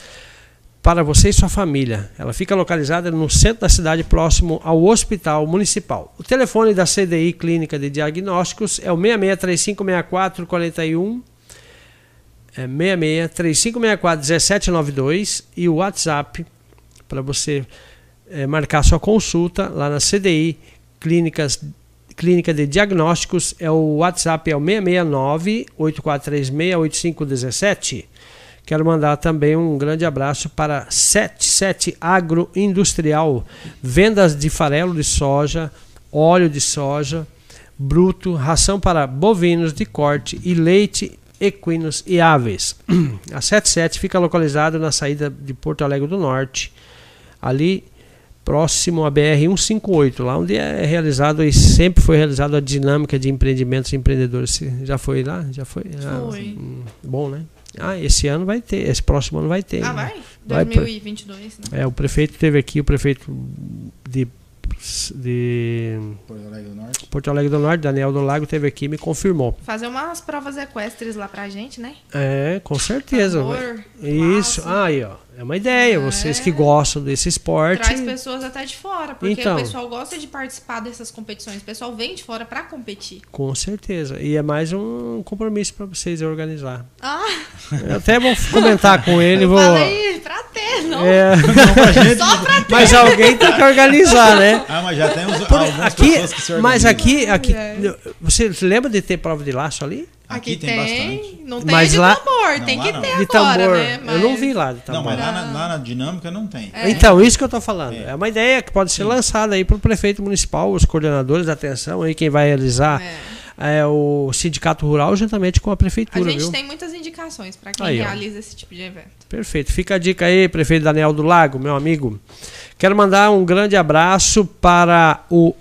para você e sua família. Ela fica localizada no centro da cidade, próximo ao Hospital Municipal. O telefone da CDI Clínica de Diagnósticos é o 66356441 é 66 3564 1792 e o WhatsApp para você eh, marcar sua consulta lá na CDI Clínicas Clínica de Diagnósticos é o WhatsApp é o 669 8436 8517. Quero mandar também um grande abraço para 77 Agroindustrial, vendas de farelo de soja, óleo de soja, bruto, ração para bovinos de corte e leite, equinos e aves. A 77 fica localizado na saída de Porto Alegre do Norte, ali próximo à BR 158, lá onde é realizado e sempre foi realizado a dinâmica de empreendimentos e empreendedores. Você Já foi lá? Já foi? Ah, Foi. hum, bom, né? Ah, esse ano vai ter, esse próximo ano vai ter. Ah, né? vai? Vai pra- 2022, né? É, o prefeito teve aqui, o prefeito de, de Porto Alegre do Norte. Porto Alegre do Norte, Daniel do Lago, teve aqui e me confirmou. Fazer umas provas equestres lá pra gente, né? É, com certeza. vai. Tambor, Isso, laço. aí, ó. É uma ideia. É. Vocês que gostam desse esporte. Traz pessoas até de fora, porque Então. o pessoal gosta de participar dessas competições. O pessoal vem de fora pra competir. Com certeza. E é mais um compromisso para vocês organizar. Ah, Eu até vou comentar com ele. eu vou... falei pra ter, não. É, Só pra ter. mas alguém tem que organizar, né? Ah, mas já temos Por- algumas aqui, pessoas que se organizam. mas aqui, aqui, É. você lembra de ter prova de laço ali? Aqui, Aqui tem bastante. Não tem Mas de lá- tambor, Não, tem lá que não. ter De agora, tambor. né? Eu não Mas- vi lá de Não, tambor. mas lá na, lá na dinâmica não tem. É. Então, isso que eu estou falando. É. É. uma ideia que pode ser lançada aí para o prefeito municipal, os coordenadores da atenção, aí quem vai realizar É. é o sindicato rural juntamente com a A prefeitura, gente viu? tem muitas indicações pra quem Aí, ó. realiza esse tipo de evento. Perfeito. Fica a dica aí, prefeito Daniel do Lago, meu amigo. Quero mandar um grande abraço para o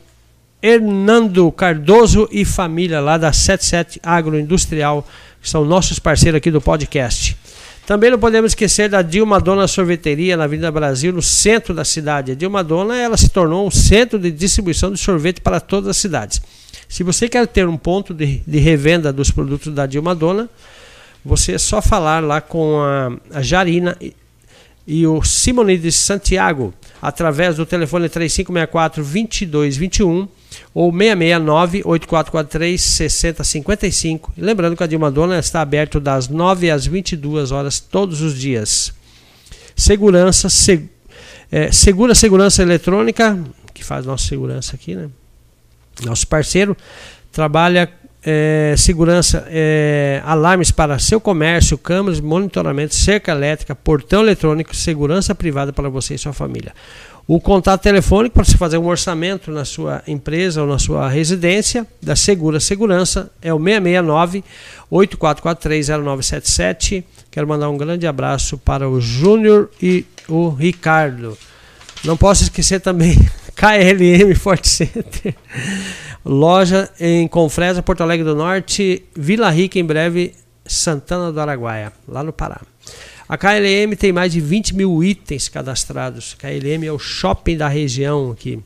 Hernando Cardoso e família lá da 77 Agroindustrial, que são nossos parceiros aqui do podcast. Também não podemos esquecer da Dilma Dona Sorveteria na Avenida Brasil, no centro da cidade. A Dilma Dona ela se tornou um centro de distribuição de sorvete para todas as cidades. Se você quer ter um ponto de, de revenda dos produtos da Dilma Dona, você é só falar lá com a, a Jarina e, o Simonides Santiago através do telefone 3564 2221 ou 669 8443 6055. E Lembrando que a Dilma Dona está aberto das 9 às 22 horas todos os dias. Segurança, seg, é, Segura Segurança Eletrônica, que faz nossa segurança aqui, né? Nosso parceiro trabalha é, segurança, é, alarmes para seu comércio, câmeras, monitoramento, cerca elétrica, portão eletrônico, segurança privada para você e sua família. O contato telefônico para você fazer um orçamento na sua empresa ou na sua residência da Segura Segurança é o 669 84430977. Quero mandar um grande abraço para o Júnior e o Ricardo. Não posso esquecer também KLM Forte Center. Loja em Confresa, Porto Alegre do Norte, Vila Rica, em breve, Santana do Araguaia, lá no Pará. A KLM tem mais de 20 mil itens cadastrados. KLM é o shopping da região aqui.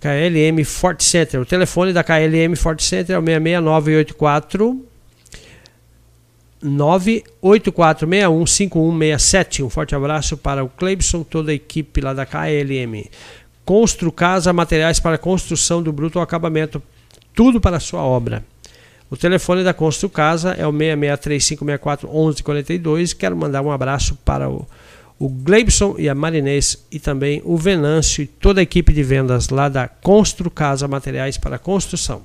KLM Forte Center. O telefone da KLM Forte Center é o 66984 984615167. Um forte abraço para o Cleibson, toda a equipe lá da KLM. Constru Casa, materiais para construção do bruto ao acabamento. Tudo para sua obra. O telefone da Constru Casa é o 6635641142. Quero mandar um abraço para o, o Gleibson e a Marinês e também o Venâncio e toda a equipe de vendas lá da Constru Casa Materiais para Construção.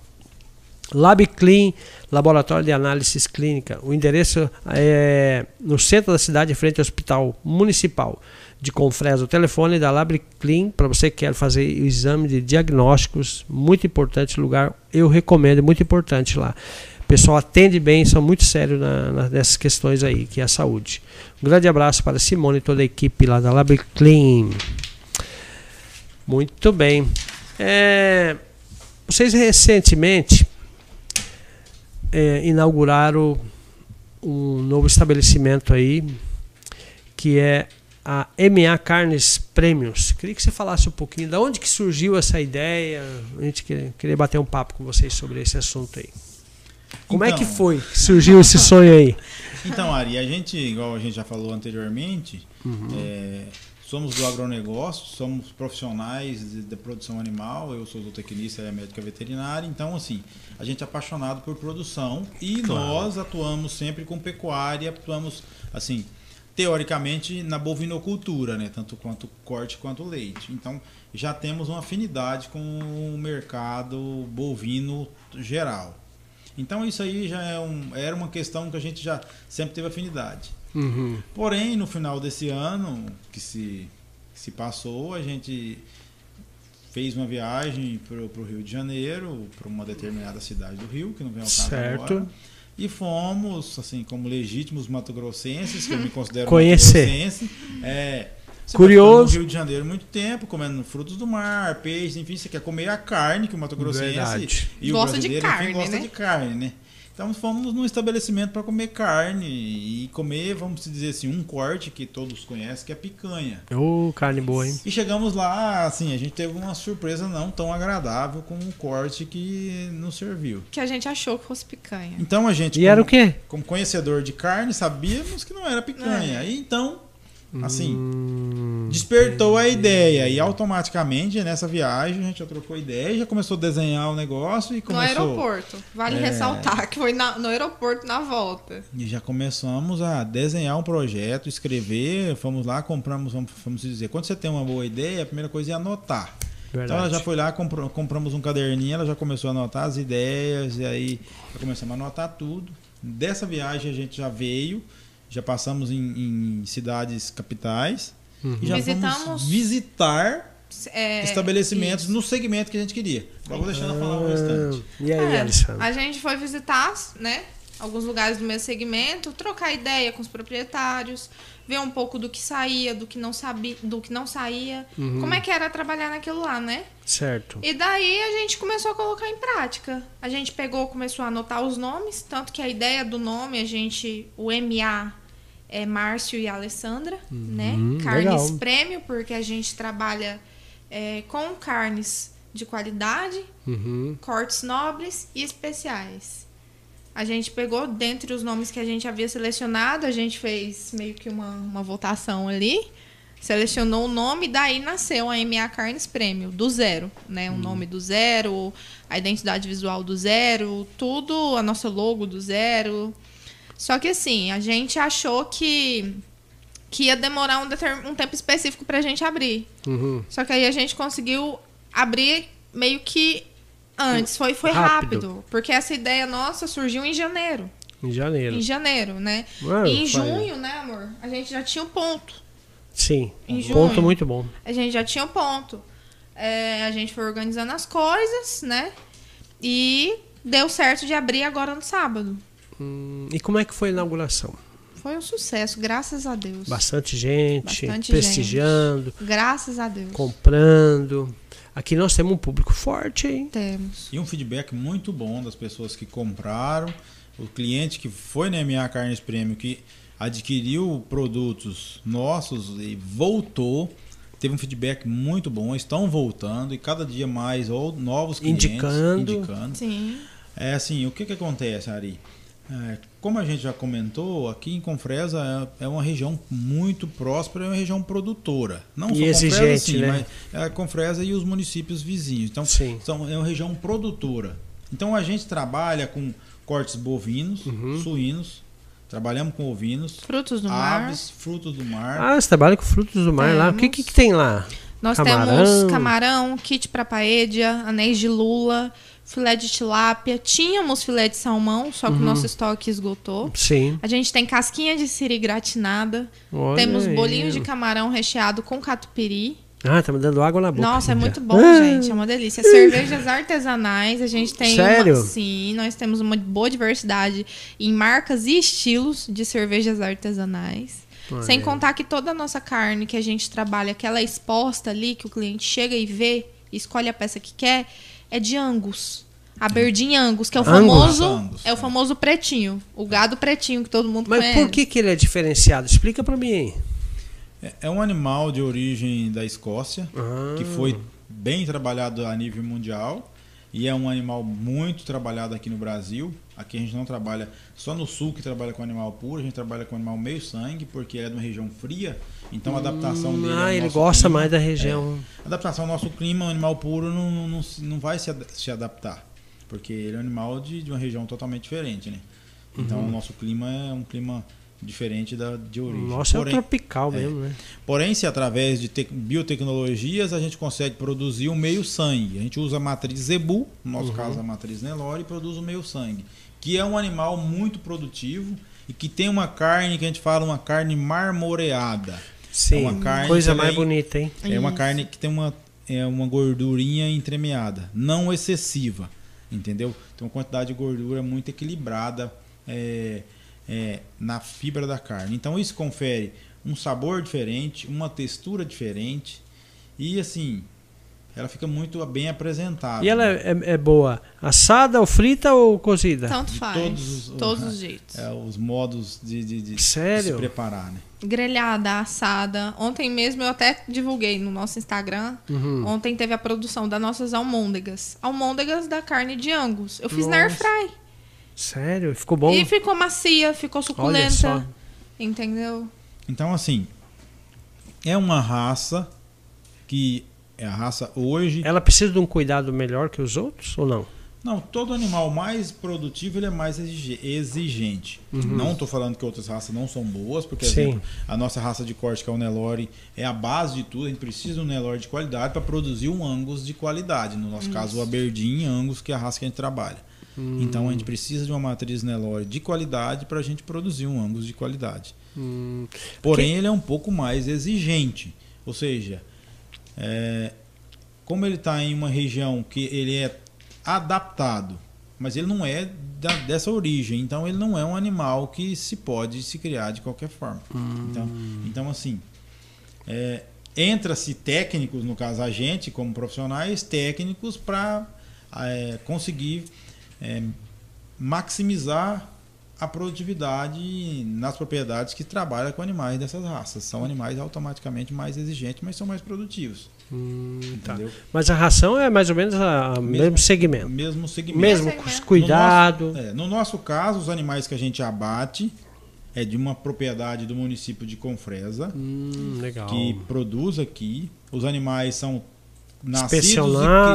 LabClean, Laboratório de Análises Clínica. O endereço é no centro da cidade, frente ao Hospital Municipal de Confresa. O telefone da LabClean, para você que quer fazer o exame de diagnósticos, muito importante lugar, eu recomendo, muito importante lá. O pessoal atende bem, são muito sérios na, na, nessas questões aí, que é a saúde. Um grande abraço para Simone e toda a equipe lá da LabClean. Muito bem. É, vocês recentemente é, inauguraram um novo estabelecimento aí, que é a MA Carnes Prêmios. Queria que você falasse um pouquinho de onde que surgiu essa ideia. A gente queria, queria bater um papo com vocês sobre esse assunto aí. Como então, é que então. foi que surgiu esse sonho aí? Então, Ari, a gente, igual a gente já falou anteriormente, uhum. é, somos do agronegócio, somos profissionais de, de, produção animal, eu sou zootecnista e médica veterinária, então assim, a gente é apaixonado por produção e claro. nós atuamos sempre com pecuária, atuamos assim, teoricamente na bovinocultura, né, tanto quanto corte quanto leite. Então, já temos uma afinidade com o mercado bovino geral. Então isso aí já é um, era uma questão que a gente já sempre teve afinidade. Uhum. Porém, no final desse ano que se, que se passou, a gente fez uma viagem para o Rio de Janeiro, para uma determinada cidade do Rio, que não vem ao caso certo. agora. E fomos, assim, como legítimos mato-grossenses, que eu me considero Conhecer. mato-grossense. É, você Curioso. no Rio de Janeiro muito tempo, comendo frutos do mar, peixe, enfim, você quer comer a carne que o Mato Grossense e gosta o brasileiro de carne, enfim, gosta né? de carne, né? Então fomos num estabelecimento para comer carne e comer, vamos dizer assim, um corte que todos conhecem, que é picanha. Ô, oh, carne boa, hein? E chegamos lá, assim, a gente teve uma surpresa não tão agradável com o corte que nos serviu. Que a gente achou que fosse picanha. Então a gente, e como, era o quê? Como conhecedor de carne, sabíamos que não era picanha. É. E então Assim, hum, despertou a ideia e automaticamente nessa viagem a gente já trocou ideia, já começou a desenhar o negócio e começou... No aeroporto, vale é, ressaltar que foi na, no aeroporto na volta. E já começamos a desenhar um projeto, escrever, fomos lá, compramos, vamos, vamos dizer, quando você tem uma boa ideia, a primeira coisa é anotar. Verdade. Então ela já foi lá, comprou, compramos um caderninho, ela já começou a anotar as ideias, e aí já começamos a anotar tudo. Dessa viagem a gente já veio, já passamos em, em cidades capitais uhum. e já Visitamos... vamos visitar é, estabelecimentos isso. no segmento que a gente queria. Agora vou deixar ela falar o ah, restante. E aí, é, A gente foi visitar, né? Alguns lugares do mesmo segmento, trocar ideia com os proprietários, ver um pouco do que saía, do que não sabia, do que não saía, uhum. como é que era trabalhar naquilo lá, né? Certo. E daí a gente começou a colocar em prática. A gente pegou, começou a anotar os nomes, tanto que a ideia do nome, a gente, o MA é Márcio e Alessandra, uhum, né? Carnes legal. Prêmio, porque a gente trabalha é, com carnes de qualidade, uhum. cortes nobres e especiais. A gente pegou, dentre os nomes que a gente havia selecionado, a gente fez meio que uma, uma votação ali, selecionou o nome, daí nasceu a MA Carnes Prêmio, do zero, né? O uhum. nome do zero, a identidade visual do zero, tudo, a nossa logo do zero. Só que assim, a gente achou que, que ia demorar um, um tempo específico pra gente abrir. Uhum. Só que aí a gente conseguiu abrir meio que antes. Foi, foi rápido. rápido. Porque essa ideia nossa surgiu em janeiro. Em janeiro. Em janeiro, né? Mano, e em junho, né, amor? A gente já tinha um ponto. Sim. Em um junho, ponto muito bom. A gente já tinha um ponto. É, a gente foi organizando as coisas, né? E deu certo de abrir agora no sábado. Hum, e como é que foi a inauguração? Foi um sucesso, graças a Deus. Bastante gente, Bastante prestigiando. Gente. Graças a Deus. Comprando. Aqui nós temos um público forte, hein? Temos. E um feedback muito bom das pessoas que compraram. O cliente que foi na MA Carnes Prêmio, que adquiriu produtos nossos e voltou. Teve um feedback muito bom, estão voltando e cada dia mais ou novos clientes indicando. indicando. Sim. É assim, o que, que acontece, Ari? É, como a gente já comentou, aqui em Confresa é, é, uma região muito próspera, é uma região produtora. Não e só exigente, Confresa, sim, né? mas é Confresa e os municípios vizinhos. Então, são, é uma região produtora. Então, a gente trabalha com cortes bovinos, uhum. suínos, trabalhamos com ovinos, frutos do aves, mar. frutos do mar. Ah, você trabalha com frutos do mar temos. lá. O que, que, que tem lá? Nós camarão. temos camarão, kit para paedia, anéis de lula, filé de tilápia. Tínhamos filé de salmão, só que o nosso estoque esgotou. Sim. A gente tem casquinha de siri gratinada. Olha Temos aí. bolinhos de camarão recheado com catupiry. Ah, tá me dando água na boca. Nossa, é muito bom, Ah, gente. É uma delícia. Cervejas artesanais, a gente tem Sério? uma. Sim, nós temos uma boa diversidade em marcas e estilos de cervejas artesanais. Olha Sem contar que toda a nossa carne que a gente trabalha, que ela é exposta ali, que o cliente chega e vê, escolhe a peça que quer, é de Angus. Aberdeen Angus, que é o Angus? famoso, Angus, é o é. famoso pretinho, o gado pretinho que todo mundo Mas conhece. por que, que ele é diferenciado? Explica pra mim. É, é um animal de origem da Escócia, Ah. que foi bem trabalhado a nível mundial. E é um animal muito trabalhado aqui no Brasil. Aqui a gente não trabalha só no sul que trabalha com animal puro, a gente trabalha com animal meio sangue, porque ele é de uma região fria. Então a adaptação dele. ah, ao ele gosta clima- mais da região. Adaptação ao nosso clima, o animal puro não, não, não, não vai se, se adaptar. Porque ele é um animal de, de uma região totalmente diferente, né? Então Uhum. o nosso clima é um clima diferente da de origem. Nossa, Porém, é o tropical mesmo, né? Porém, se através de tec- biotecnologias a gente consegue produzir um meio sangue. A gente usa a matriz Zebu, no Uhum. nosso caso a matriz Nelore, e produz o meio sangue, que é um animal muito produtivo e que tem uma carne que a gente fala uma carne marmoreada. Sim. uma carne Coisa mais é- bonita, hein? É uma carne que tem uma, é uma gordurinha entremeada, não excessiva, entendeu? Tem uma quantidade de gordura muito equilibrada é, é, na fibra da carne. Então isso confere um sabor diferente, uma textura diferente e assim ela fica muito bem apresentada. E ela é, é- é boa assada ou frita ou cozida? Tanto De faz. todos Todos, os- os jeitos. É, os modos de, de- de- de Sério? se preparar, né? Grelhada, assada. Ontem mesmo eu até divulguei no nosso Instagram. Uhum. Ontem teve a produção das nossas almôndegas. Almôndegas da carne de Angus. Eu fiz na air Nossa. fry. Sério? Ficou bom? E ficou macia, ficou suculenta. Entendeu? Então, assim, é uma raça que é a raça hoje. Ela precisa de um cuidado melhor que os outros ou não? Não, todo animal mais produtivo ele é mais exige- exigente. Não estou falando que outras raças não são boas, porque, Uhum. Exemplo, a nossa raça de corte, que é o Nelore, é a base de tudo. A gente precisa de um Nelore de qualidade para produzir um Angus de qualidade. No nosso caso, o Aberdeen Angus, que é a raça que a gente trabalha. Hum. Então, a gente precisa de uma matriz Nelore de qualidade para a gente produzir um Angus de qualidade. Hum, Porém, ele é um pouco mais exigente. Ou seja, é, como ele está em uma região que ele é adaptado, mas ele não é da- dessa origem, então ele não é um animal que se pode se criar de qualquer forma. Então, então, assim, é, entra-se técnicos, no caso a gente, como profissionais, técnicos para conseguir é, maximizar a produtividade nas propriedades que trabalham com animais dessas raças. São animais automaticamente mais exigentes, mas são mais produtivos. hum, tá. Mas a ração é mais ou menos o mesmo, segmento. Mesmo segmento. Mesmo segmento. cuidado. No nosso, é, no nosso caso, os animais que a gente abate é de uma propriedade do município de Confresa, Hum, legal. que produz aqui. Os animais são nascidos e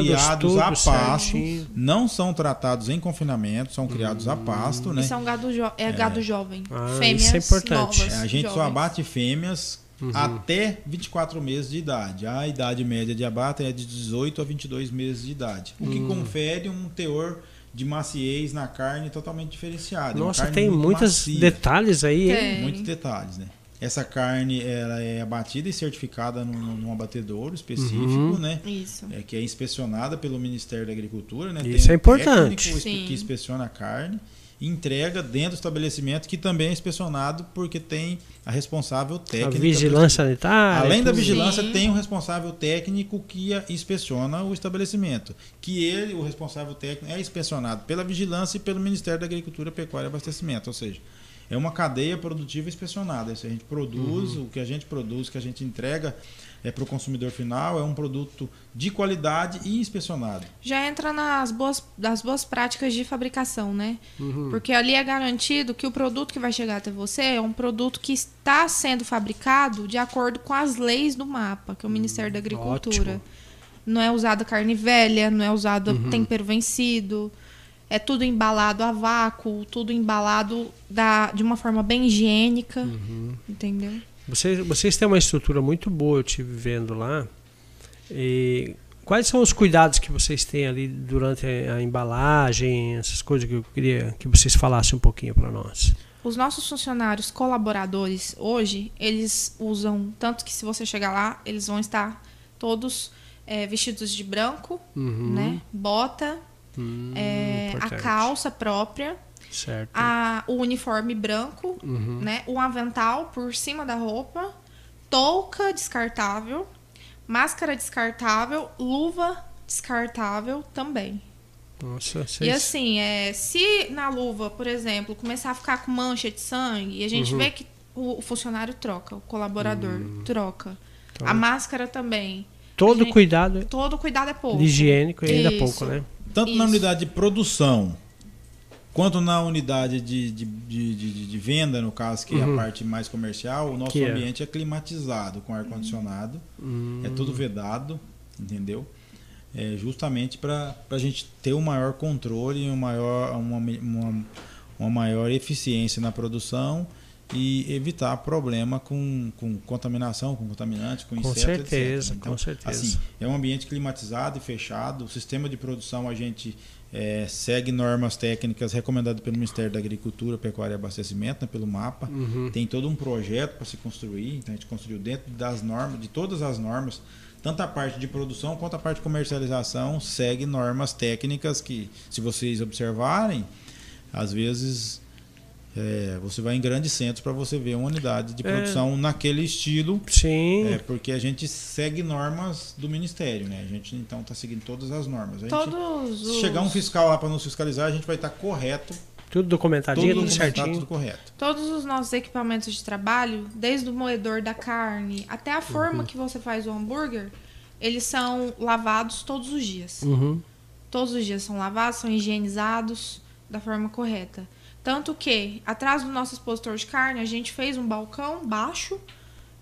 criados a pasto, certinho. não são tratados em confinamento, são criados a pasto, né? Isso é um gado, jo é gado jovem. Ah, Fêmeas isso é importante. novas. É, a gente só jovens. abate fêmeas Uhum. até 24 meses de idade. A idade média de abate é de 18 a 22 meses de idade, o que Hum. confere um teor de maciez na carne totalmente diferenciado. É Nossa, carne tem muito muitos macia. detalhes aí, hein? Tem. Muitos detalhes, né? Essa carne ela é abatida e certificada num, num abatedouro específico, Uhum. né? Isso. É, que é inspecionada pelo Ministério da Agricultura, né? Isso é importante. técnico Sim. que inspeciona a carne e entrega dentro do estabelecimento que também é inspecionado porque tem a responsável A técnica. vigilância sanitária. Além da vigilância, Sim. tem o responsável técnico que a- inspeciona o estabelecimento. Que ele, o responsável técnico, é inspecionado pela vigilância e pelo Ministério da Agricultura, Pecuária e Abastecimento. Ou seja, é uma cadeia produtiva inspecionada. Isso a gente produz, Uhum. o que a gente produz, o que a gente entrega é para o consumidor final, é um produto de qualidade e inspecionado. Já entra nas boas, das boas práticas de fabricação, né? Uhum. Porque ali é garantido que o produto que vai chegar até você é um produto que está sendo fabricado de acordo com as leis do mapa, que é o Ministério da Agricultura. ótimo. Não é usada carne velha, não é usado tempero vencido. É tudo embalado a vácuo, tudo embalado da, de uma forma bem higiênica. Entendeu? Vocês, vocês têm uma estrutura muito boa, eu tive vendo lá. E Quais são os cuidados que vocês têm ali durante a embalagem, essas coisas que eu queria que vocês falassem um pouquinho para nós? Os nossos funcionários colaboradores hoje, eles usam, tanto que se você chegar lá, eles vão estar todos é, vestidos de branco, Uhum. né? Bota, Hum, é, a calça própria, Certo. a, o uniforme branco, Uhum. né? O avental por cima da roupa, touca descartável, máscara descartável, luva descartável também. Nossa, E assim, é, se na luva, por exemplo, começar a ficar com mancha de sangue, e a gente Uhum. vê que o, o funcionário troca, o colaborador troca. Então- A máscara também. todo gente- cuidado Todo cuidado é pouco. higiênico ainda é Isso. pouco, né? Tanto na Isso. unidade de produção quanto na unidade de, de, de, de- de venda, no caso, que é Uhum. a parte mais comercial, o nosso Que é? ambiente é climatizado, com ar-condicionado, Hum, é tudo vedado, entendeu? É justamente para a gente ter um maior controle, um maior, uma, uma, uma maior eficiência na produção e evitar problema com, com contaminação, com contaminantes, com Com insetos, certeza, etc. Então, com certeza. Assim, é um ambiente climatizado e fechado. O sistema de produção a gente eh, segue normas técnicas recomendadas pelo Ministério da Agricultura, Pecuária e Abastecimento, né, pelo MAPA. Uhum. Tem todo um projeto para se construir. Então a gente construiu dentro das normas, de todas as normas, tanto a parte de produção quanto a parte de comercialização segue normas técnicas que, se vocês observarem, às vezes é, você vai em grandes centros para você ver uma unidade de É. produção naquele estilo Sim. é porque a gente segue normas do Ministério, né? A gente então está seguindo todas as normas. A gente, Todos se os... chegar um fiscal lá para nos fiscalizar, a gente vai estar correto, Tudo documentadinho, tudo certinho. tudo correto. Todos os nossos equipamentos de trabalho, desde o moedor da carne até a forma Uhum. que você faz o hambúrguer, eles são lavados todos os dias. Uhum. Todos os dias são lavados, são higienizados da forma correta. Tanto que, atrás do nosso expositor de carne, a gente fez um balcão baixo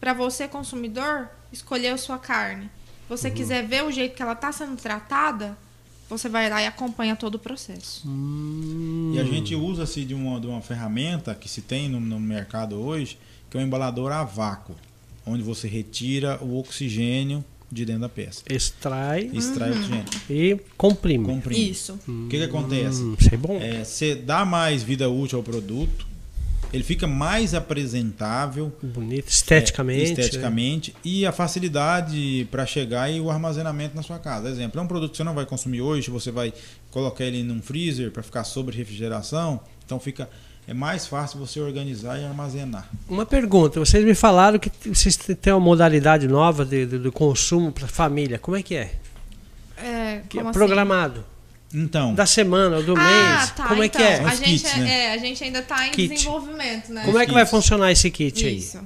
para você, consumidor, escolher a sua carne. Se você Uhum. quiser ver o jeito que ela está sendo tratada, você vai lá e acompanha todo o processo. Hum. E a gente usa-se de uma, de uma ferramenta que se tem no, no mercado hoje, que é o embalador a vácuo, onde você retira o oxigênio de dentro da peça. Extrai Extrai o oxigênio, e comprime. comprime. Isso. O que, que acontece? Hum, isso é bom. É, você dá mais vida útil ao produto, ele fica mais apresentável, Bonito, esteticamente. É, né? esteticamente e a facilidade para chegar e o armazenamento na sua casa. Exemplo, é um produto que você não vai consumir hoje, você vai colocar ele num freezer para ficar sobre refrigeração, então fica é mais fácil você organizar e armazenar. Uma pergunta, vocês me falaram que vocês têm uma modalidade nova de, de- do consumo para família. Como é que é? É, Que é assim? programado? Então, Da semana ou do Ah, mês? tá. Como é então, que é? A gente, kits, é, né? é, a gente ainda está em Kit. desenvolvimento, né? Como é que vai funcionar esse kit aí? Isso.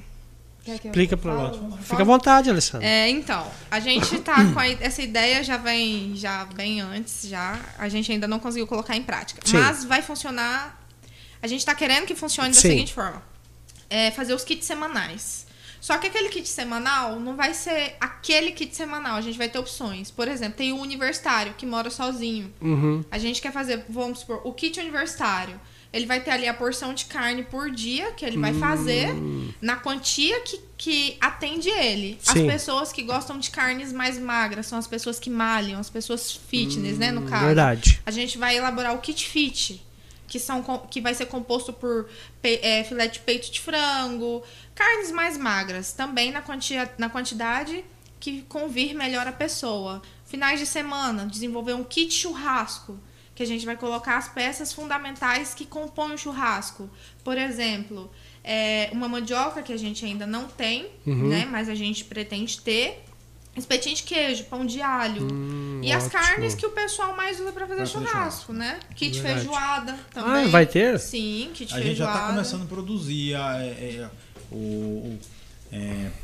Explica para nós. Fica à vontade, Alessandro. É, então, a gente tá com a, essa ideia já vem já bem antes, já. A gente ainda não conseguiu colocar em prática. Sim. Mas vai funcionar. A gente tá querendo que funcione da Sim. seguinte forma: é fazer os kits semanais. Só que aquele kit semanal não vai ser aquele kit semanal. A gente vai ter opções. Por exemplo, tem o universitário que mora sozinho. Uhum. A gente quer fazer, vamos supor, o kit universitário. Ele vai ter ali a porção de carne por dia que ele vai fazer na quantia que, que atende ele. As Sim. pessoas que gostam de carnes mais magras são as pessoas que malham, as pessoas fitness, né, no caso. Verdade. A gente vai elaborar o kit fit, que, são, que vai ser composto por é, filé de peito de frango, carnes mais magras, também na, quantia, na quantidade que convir melhor a pessoa. Finais de semana, desenvolver um kit churrasco, que a gente vai colocar as peças fundamentais que compõem o churrasco. Por exemplo, é, uma mandioca que a gente ainda não tem, Uhum. né, mas a gente pretende ter. Espetinho de queijo, pão de alho. Hum, e as ótimo. carnes que o pessoal mais usa pra fazer Pra churrasco, né? Kit Verdade. feijoada também. Ah, vai ter? Sim, kit a gente já feijoada. está começando a produzir a, é, é, o, o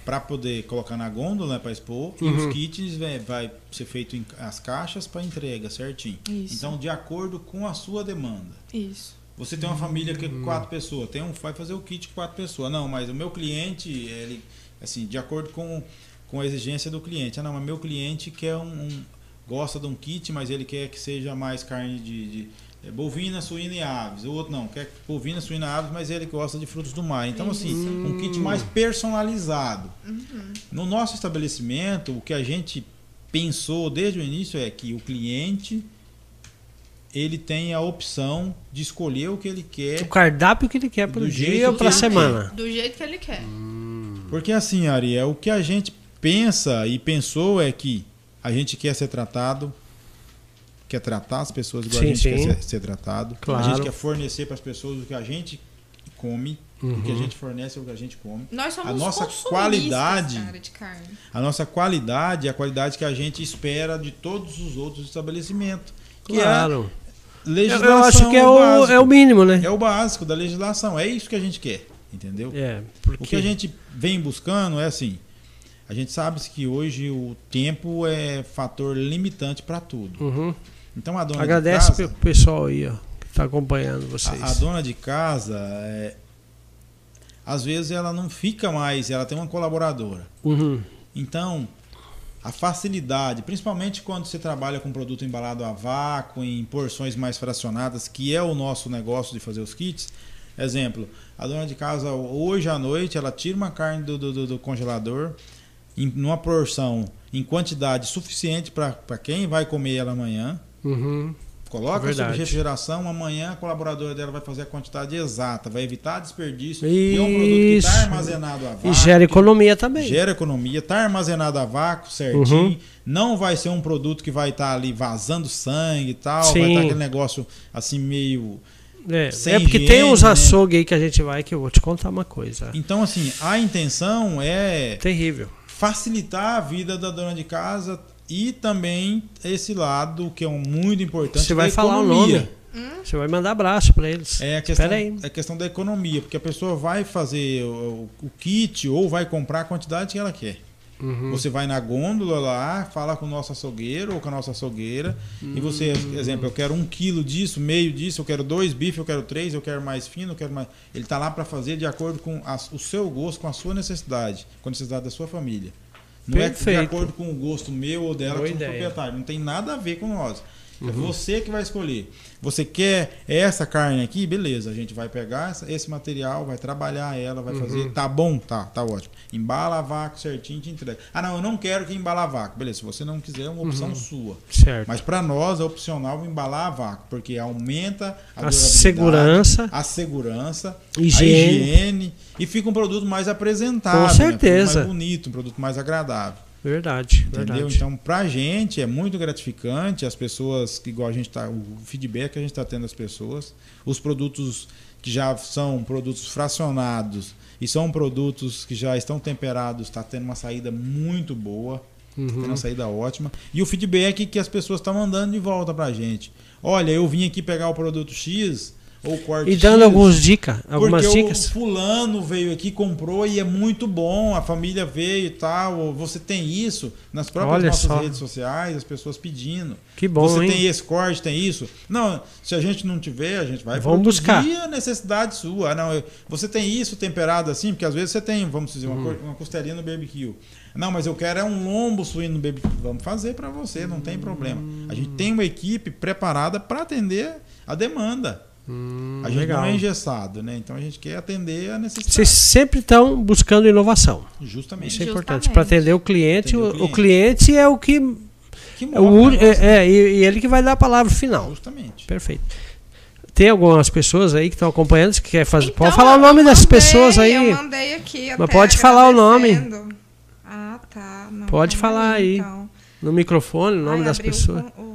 para poder colocar na gôndola né, para expor e Uhum. os kits vai, vai ser feito em as caixas para entrega certinho. Isso. Então de acordo com a sua demanda. Isso. Você tem uma família que é Hum. quatro pessoas, tem um vai fazer o kit com quatro pessoas. Não, mas o meu cliente ele assim de acordo com, com a exigência do cliente. Ah, não, mas meu cliente quer um, um- gosta de um kit, mas ele quer que seja mais carne de, de é, bovina, suína e aves. O outro não, quer bovina, suína e aves, mas ele gosta de frutos do mar. Então, assim, um kit mais personalizado. No nosso estabelecimento, o que a gente pensou desde o início é que o cliente ele tem a opção de escolher o que ele quer. O cardápio que ele quer para o dia ou para a semana. Do jeito que ele quer. Porque assim, Ariel, o que a gente pensa e pensou é que a gente quer ser tratado, quer tratar as pessoas igual Sim, a gente sim. quer ser, ser tratado. A Claro. gente quer fornecer para as pessoas o que a gente come, o que a Uhum. gente fornece é o que a gente come. Nós somos A nossa qualidade- cara, de carne. A nossa qualidade é a qualidade que a gente espera de todos os outros estabelecimentos. Que Claro. é Eu, legislação. eu acho que é o, básico. é o mínimo, né? É o básico da legislação. É isso que a gente quer, entendeu? É, O porque que a gente vem buscando é assim. A gente sabe que hoje o tempo é fator limitante para tudo. Uhum. Então a dona agradece de casa, pessoal aí, ó, que está acompanhando vocês. a, a dona de casa, é, às vezes ela não fica mais, ela tem uma colaboradora. Uhum. Então, a facilidade, principalmente quando você trabalha com produto embalado a vácuo, em porções mais fracionadas, que é o nosso negócio de fazer os kits. Exemplo, a dona de casa hoje à noite ela tira uma carne do- do- do congelador em numa porção em quantidade suficiente para quem vai comer ela amanhã. Uhum. Coloca sob Verdade. refrigeração, amanhã a colaboradora dela vai fazer a quantidade exata, vai evitar desperdício. E é um produto que Isso. está armazenado a vácuo. E gera economia também. Gera economia, está armazenado a vácuo certinho. Uhum. Não vai ser um produto que vai estar ali vazando sangue e tal. Sim. Vai estar aquele negócio assim meio. É, é porque tem higiene, uns né? açougue aí que a gente vai que eu vou te contar uma coisa. Então, assim, a intenção é Terrível. Facilitar a vida da dona de casa e também esse lado que é um muito importante. Você vai da falar o economia. nome. Você vai mandar abraço para eles. É a questão, aí. é a questão da economia, porque a pessoa vai fazer o, o kit ou vai comprar a quantidade que ela quer. Uhum. Você vai na gôndola lá, fala com o nosso açougueiro ou com a nossa açougueira, e você, Hum. exemplo, eu quero um quilo disso, meio disso, eu quero dois bifes, eu quero três, eu quero mais fino, eu quero mais. Ele está lá para fazer de acordo com a- o seu gosto, com a sua necessidade, com a necessidade da sua família. Não é Perfeito. de acordo com o gosto meu ou dela, Boa que proprietários. Não tem nada a ver com nós. É Uhum. você que vai escolher. Você quer essa carne aqui? Beleza, a gente vai pegar essa- esse material, vai trabalhar ela, vai Uhum. fazer. Tá bom? Tá, tá ótimo. Embala a vácuo certinho te entrega. Ah, não, eu não quero que embala a vácuo. Beleza, se você não quiser, é uma opção Uhum. sua. Certo. Mas para nós é opcional embalar a vácuo, porque aumenta a, A segurança. a segurança, Higiene. a higiene e fica um produto mais apresentável, Com né? Um produto certeza. mais bonito, um produto mais agradável. Verdade, Entendeu? verdade. Então, pra gente é muito gratificante as pessoas, que igual a gente tá, o feedback que a gente está tendo das pessoas, os produtos que já são produtos fracionados e são produtos que já estão temperados, está tendo uma saída muito boa, tá tendo Uhum. uma saída ótima. E o feedback que as pessoas estão mandando de volta pra gente. Olha, eu vim aqui pegar o produto X ou corte E dando X, algumas dicas, algumas porque dicas. o fulano veio aqui, comprou e é muito bom, a família veio e tal. Você tem isso nas próprias Olha nossas só. redes sociais, as pessoas pedindo. Que bom, Você hein? tem esse corte, tem isso. Não, se a gente não tiver, a gente vai Vamos buscar. a necessidade sua. Ah, não, eu- você tem isso temperado assim, porque às vezes você tem, vamos dizer, uma, Hum. cor- uma costelinha no barbecue. Não, mas eu quero é um lombo suíno no barbecue. Vamos fazer para você, não tem problema. A gente tem uma equipe preparada para atender a demanda. Hum, A gente legal. não é engessado, né? Então a gente quer atender a necessidade. Vocês sempre estão buscando inovação. Justamente. Isso é importante. Para atender o cliente. Atender o O, o cliente é o que. Que É, o, negócio. é, é, e, e ele que vai dar a palavra final. Justamente. Perfeito. Tem algumas pessoas aí que estão acompanhando que quer fazer. Então, pode falar o nome das mandei, pessoas aí. Eu mandei aqui Mas pode falar o nome. Ah, tá. Não, Pode calma falar aí. Então. No microfone, o nome Ai, das pessoas. O.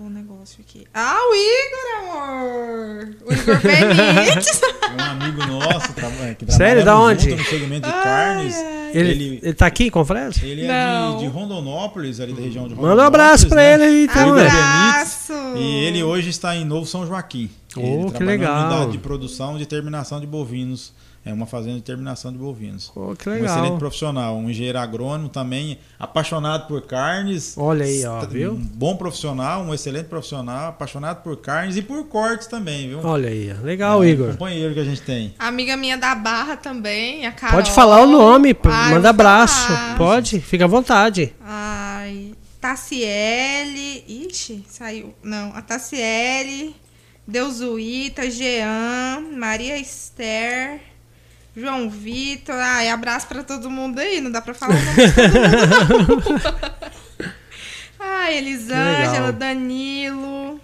Ah, o Igor, amor! O Igor Benites. É um amigo nosso que Sério? trabalhamos Da onde? no segmento de Ai, carnes. ai. Ele, Ele- ele tá aqui com Fresa? Ele é Não. de, de Rondonópolis, ali da região de Rondonópolis. Manda um abraço pra né? ele aí, então, Igor? Abraço! E ele hoje está em Novo São Joaquim. Oh, ele que trabalha legal. na unidade de produção de terminação de bovinos. É uma fazenda de terminação de bovinos. Pô, que Um legal. excelente profissional, um engenheiro agrônomo também, apaixonado por carnes. Olha aí, ó, Um viu? bom profissional, um excelente profissional, apaixonado por carnes e por cortes também, viu? Olha aí, legal, É um Igor. companheiro que a gente tem. Amiga minha da Barra também, a Carol. Pode falar o nome, Ai, manda abraço. falar. Pode, fica à vontade. Ai, Tassiele. Ixi, saiu. Não, a Tassiele, Deusuíta, Jean, Maria Esther, João Vitor. Ai, abraço pra todo mundo aí. Não dá pra falar o nome de todo mundo, não. Ai, Elisângela, Danilo.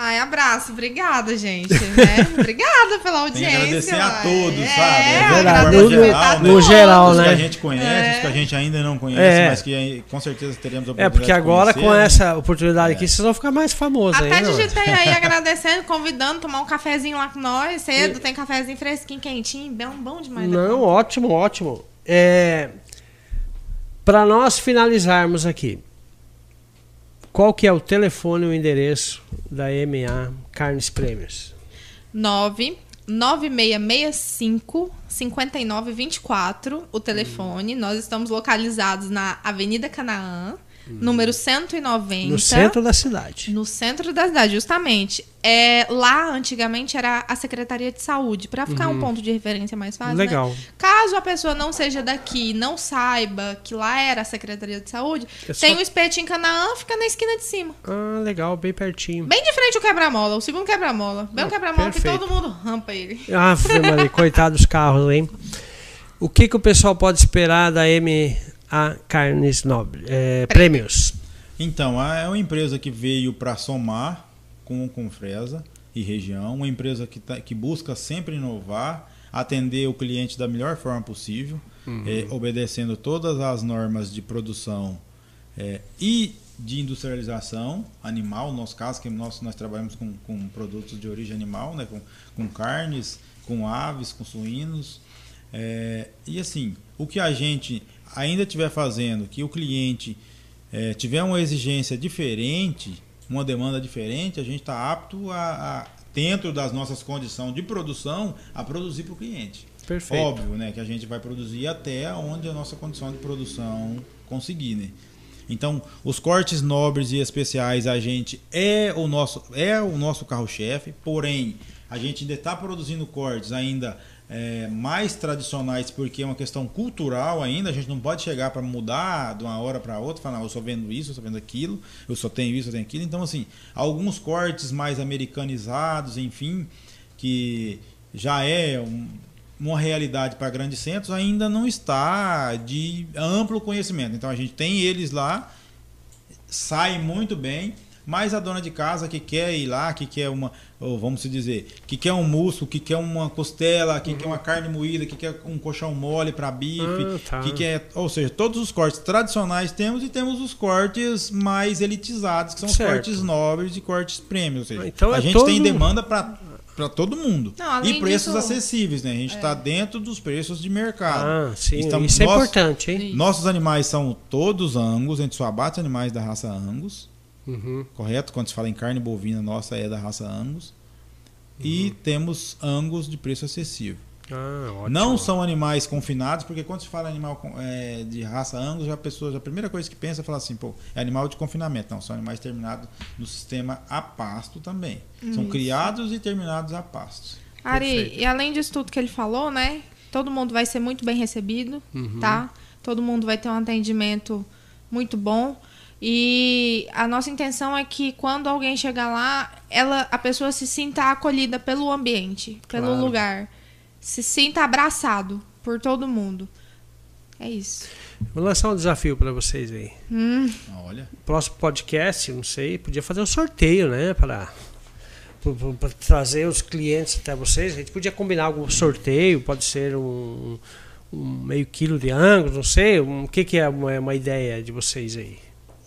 Ai, abraço, obrigada, gente. Né? obrigada pela audiência. Tem que agradecer a todos, é, sabe? É verdade, no, geral, né? no geral, né? Os que a gente conhece, é. os que a gente ainda não conhece, é. mas que com certeza teremos a oportunidade É, porque agora com né? essa oportunidade aqui, é. vocês vão ficar mais famosos Até aí, digitei aí agradecendo, convidando, tomar um cafezinho lá com nós cedo. E... Tem cafezinho fresquinho, quentinho, bem bom demais. Não, ótimo, ótimo. É, Para nós finalizarmos aqui, qual que é o telefone e o endereço da MA Carnes Prêmios? 9 9665 5924, o telefone. Hum. Nós estamos localizados na Avenida Canaã, número 190. No centro da cidade. No centro da cidade, justamente. É, lá, antigamente, era a Secretaria de Saúde, para ficar uhum. um ponto de referência mais fácil. Né? Legal. Né? Caso a pessoa não seja daqui, não saiba que lá era a Secretaria de Saúde, é tem o espetinho Canaã, fica na esquina de cima. Ah, legal, bem pertinho. Bem de frente o quebra-mola, o segundo quebra-mola. Bem ah, o quebra-mola que todo mundo rampa ele. Ah, Maria, coitado dos carros, hein? O que, que o pessoal pode esperar da M a Carnes Nobre, é, Prêmios. Então, é uma empresa que veio para somar com o Confresa e região, uma empresa que, tá, que busca sempre inovar, atender o cliente da melhor forma possível, uhum. é, obedecendo todas as normas de produção é, e de industrialização animal, no nosso caso, que nós, nós trabalhamos com, com produtos de origem animal, né, com, com carnes, com aves, com suínos. É, e assim, o que a gente ainda estiver fazendo, que o cliente é, tiver uma exigência diferente, uma demanda diferente, a gente está apto a, a, dentro das nossas condições de produção, a produzir para o cliente. Perfeito. Óbvio, né, que a gente vai produzir até onde a nossa condição de produção conseguir, né? Então, os cortes nobres e especiais a gente é o nosso é o nosso carro-chefe, porém a gente ainda está produzindo cortes ainda é, mais tradicionais, porque é uma questão cultural ainda, a gente não pode chegar para mudar de uma hora para outra, falar, eu só vendo isso, eu só vendo aquilo, eu só tenho isso, eu tenho aquilo. Então, assim, alguns cortes mais americanizados, enfim, que já é um, uma realidade para grandes centros, ainda não está de amplo conhecimento. Então, a gente tem eles lá, sai muito bem mas a dona de casa que quer ir lá, que quer uma, ou vamos dizer, que quer um músculo, que quer uma costela, que uhum. quer uma carne moída, que quer um colchão mole para bife, ah, tá. que quer, ou seja, todos os cortes tradicionais temos e temos os cortes mais elitizados, que são certo. os cortes nobres e cortes prêmios, ou seja, ah, então a é gente todo... tem demanda para para todo mundo. Não, e preços disso, acessíveis, né? A gente está é. dentro dos preços de mercado. Ah, sim. Estamos, isso é importante, hein? Nossos animais são todos Angus, a gente só abate animais da raça Angus. Uhum. Correto? Quando se fala em carne bovina, nossa é da raça Angus. Uhum. E temos Angus de preço acessível. Ah, não são animais confinados, porque quando se fala animal é, de raça Angus, já a pessoa, a primeira coisa que pensa é falar assim, pô, é animal de confinamento. Não, são animais terminados no sistema a pasto também. Isso. São criados e terminados a pasto. Ari, Perfeito. e além disso tudo que ele falou, né? Todo mundo vai ser muito bem recebido, uhum. tá? Todo mundo vai ter um atendimento muito bom. E a nossa intenção é que quando alguém chegar lá, ela, a pessoa se sinta acolhida pelo ambiente, pelo claro. lugar, se sinta abraçado por todo mundo. É isso. Vou lançar um desafio para vocês aí. Hum. Olha. Próximo podcast, não sei, podia fazer um sorteio, né, para para trazer os clientes até vocês. A gente podia combinar algum sorteio, pode ser um, um meio quilo de ângulo, não sei. O um, que, que é uma, uma ideia de vocês aí?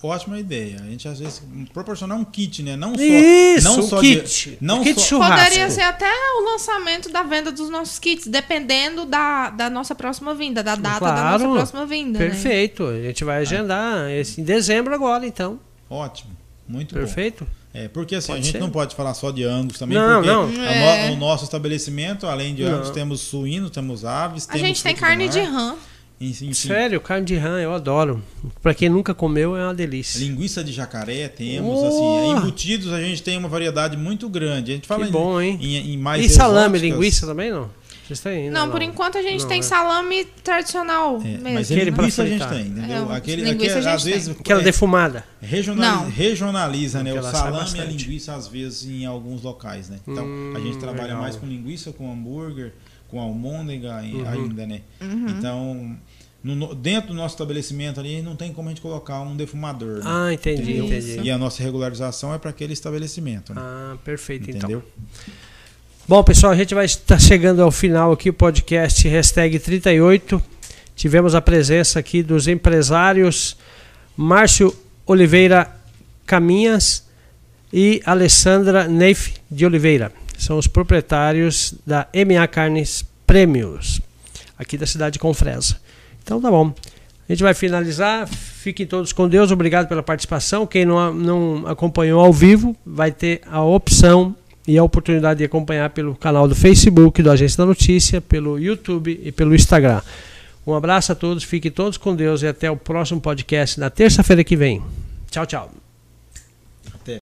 Ótima ideia. A gente às vezes proporcionar um kit, né? Não só, Isso, não um só kit. De, não kit só, churrasco. Poderia ser até o lançamento da venda dos nossos kits, dependendo da, da nossa próxima vinda, da data claro, da nossa próxima vinda. Né? Perfeito. Né? A gente vai agendar esse, em dezembro agora, então. Ótimo. Muito Perfeito. Bom. É, porque assim, pode a gente ser. não pode falar só de angus também, não, porque não. É. No, no nosso estabelecimento, além de angus, temos suínos, temos aves, a gente tem carne de rã. Enfim, Sério, carne de rã eu adoro. Para quem nunca comeu é uma delícia. Linguiça de jacaré temos, oh! assim, embutidos a gente tem uma variedade muito grande. A gente fala que bom, hein? Em, em mais E salame, linguiça também não? Não, não, por enquanto a gente não, tem é. salame tradicional é, mesmo. Mas aquele linguiça a gente tem, entendeu? É, aquele, aquele às vezes aquela defumada. Regionaliza, regionaliza né? O salame e a linguiça às vezes em alguns locais, né? Então hum, a gente trabalha legal. mais com linguiça, com hambúrguer, com almôndega uhum. ainda, né? Uhum. Então no- dentro do nosso estabelecimento ali não tem como a gente colocar um defumador. né? Ah, entendi, Entendeu? entendi. E a nossa regularização é para aquele estabelecimento. Né? Ah, perfeito, então. Entendeu? Bom, pessoal, a gente vai estar chegando ao final aqui, o podcast hashtag 38. Tivemos a presença aqui dos empresários Márcio Oliveira Caminhas e Alessandra Neif de Oliveira. São os proprietários da MA Carnes Prêmios, aqui da cidade de Confresa. Então tá bom. A gente vai finalizar. Fiquem todos com Deus. Obrigado pela participação. Quem não, não acompanhou ao vivo vai ter a opção e a oportunidade de acompanhar pelo canal do Facebook do Agência da Notícia, pelo YouTube e pelo Instagram. Um abraço a todos, fiquem todos com Deus e até o próximo podcast na terça-feira que vem. Tchau, tchau.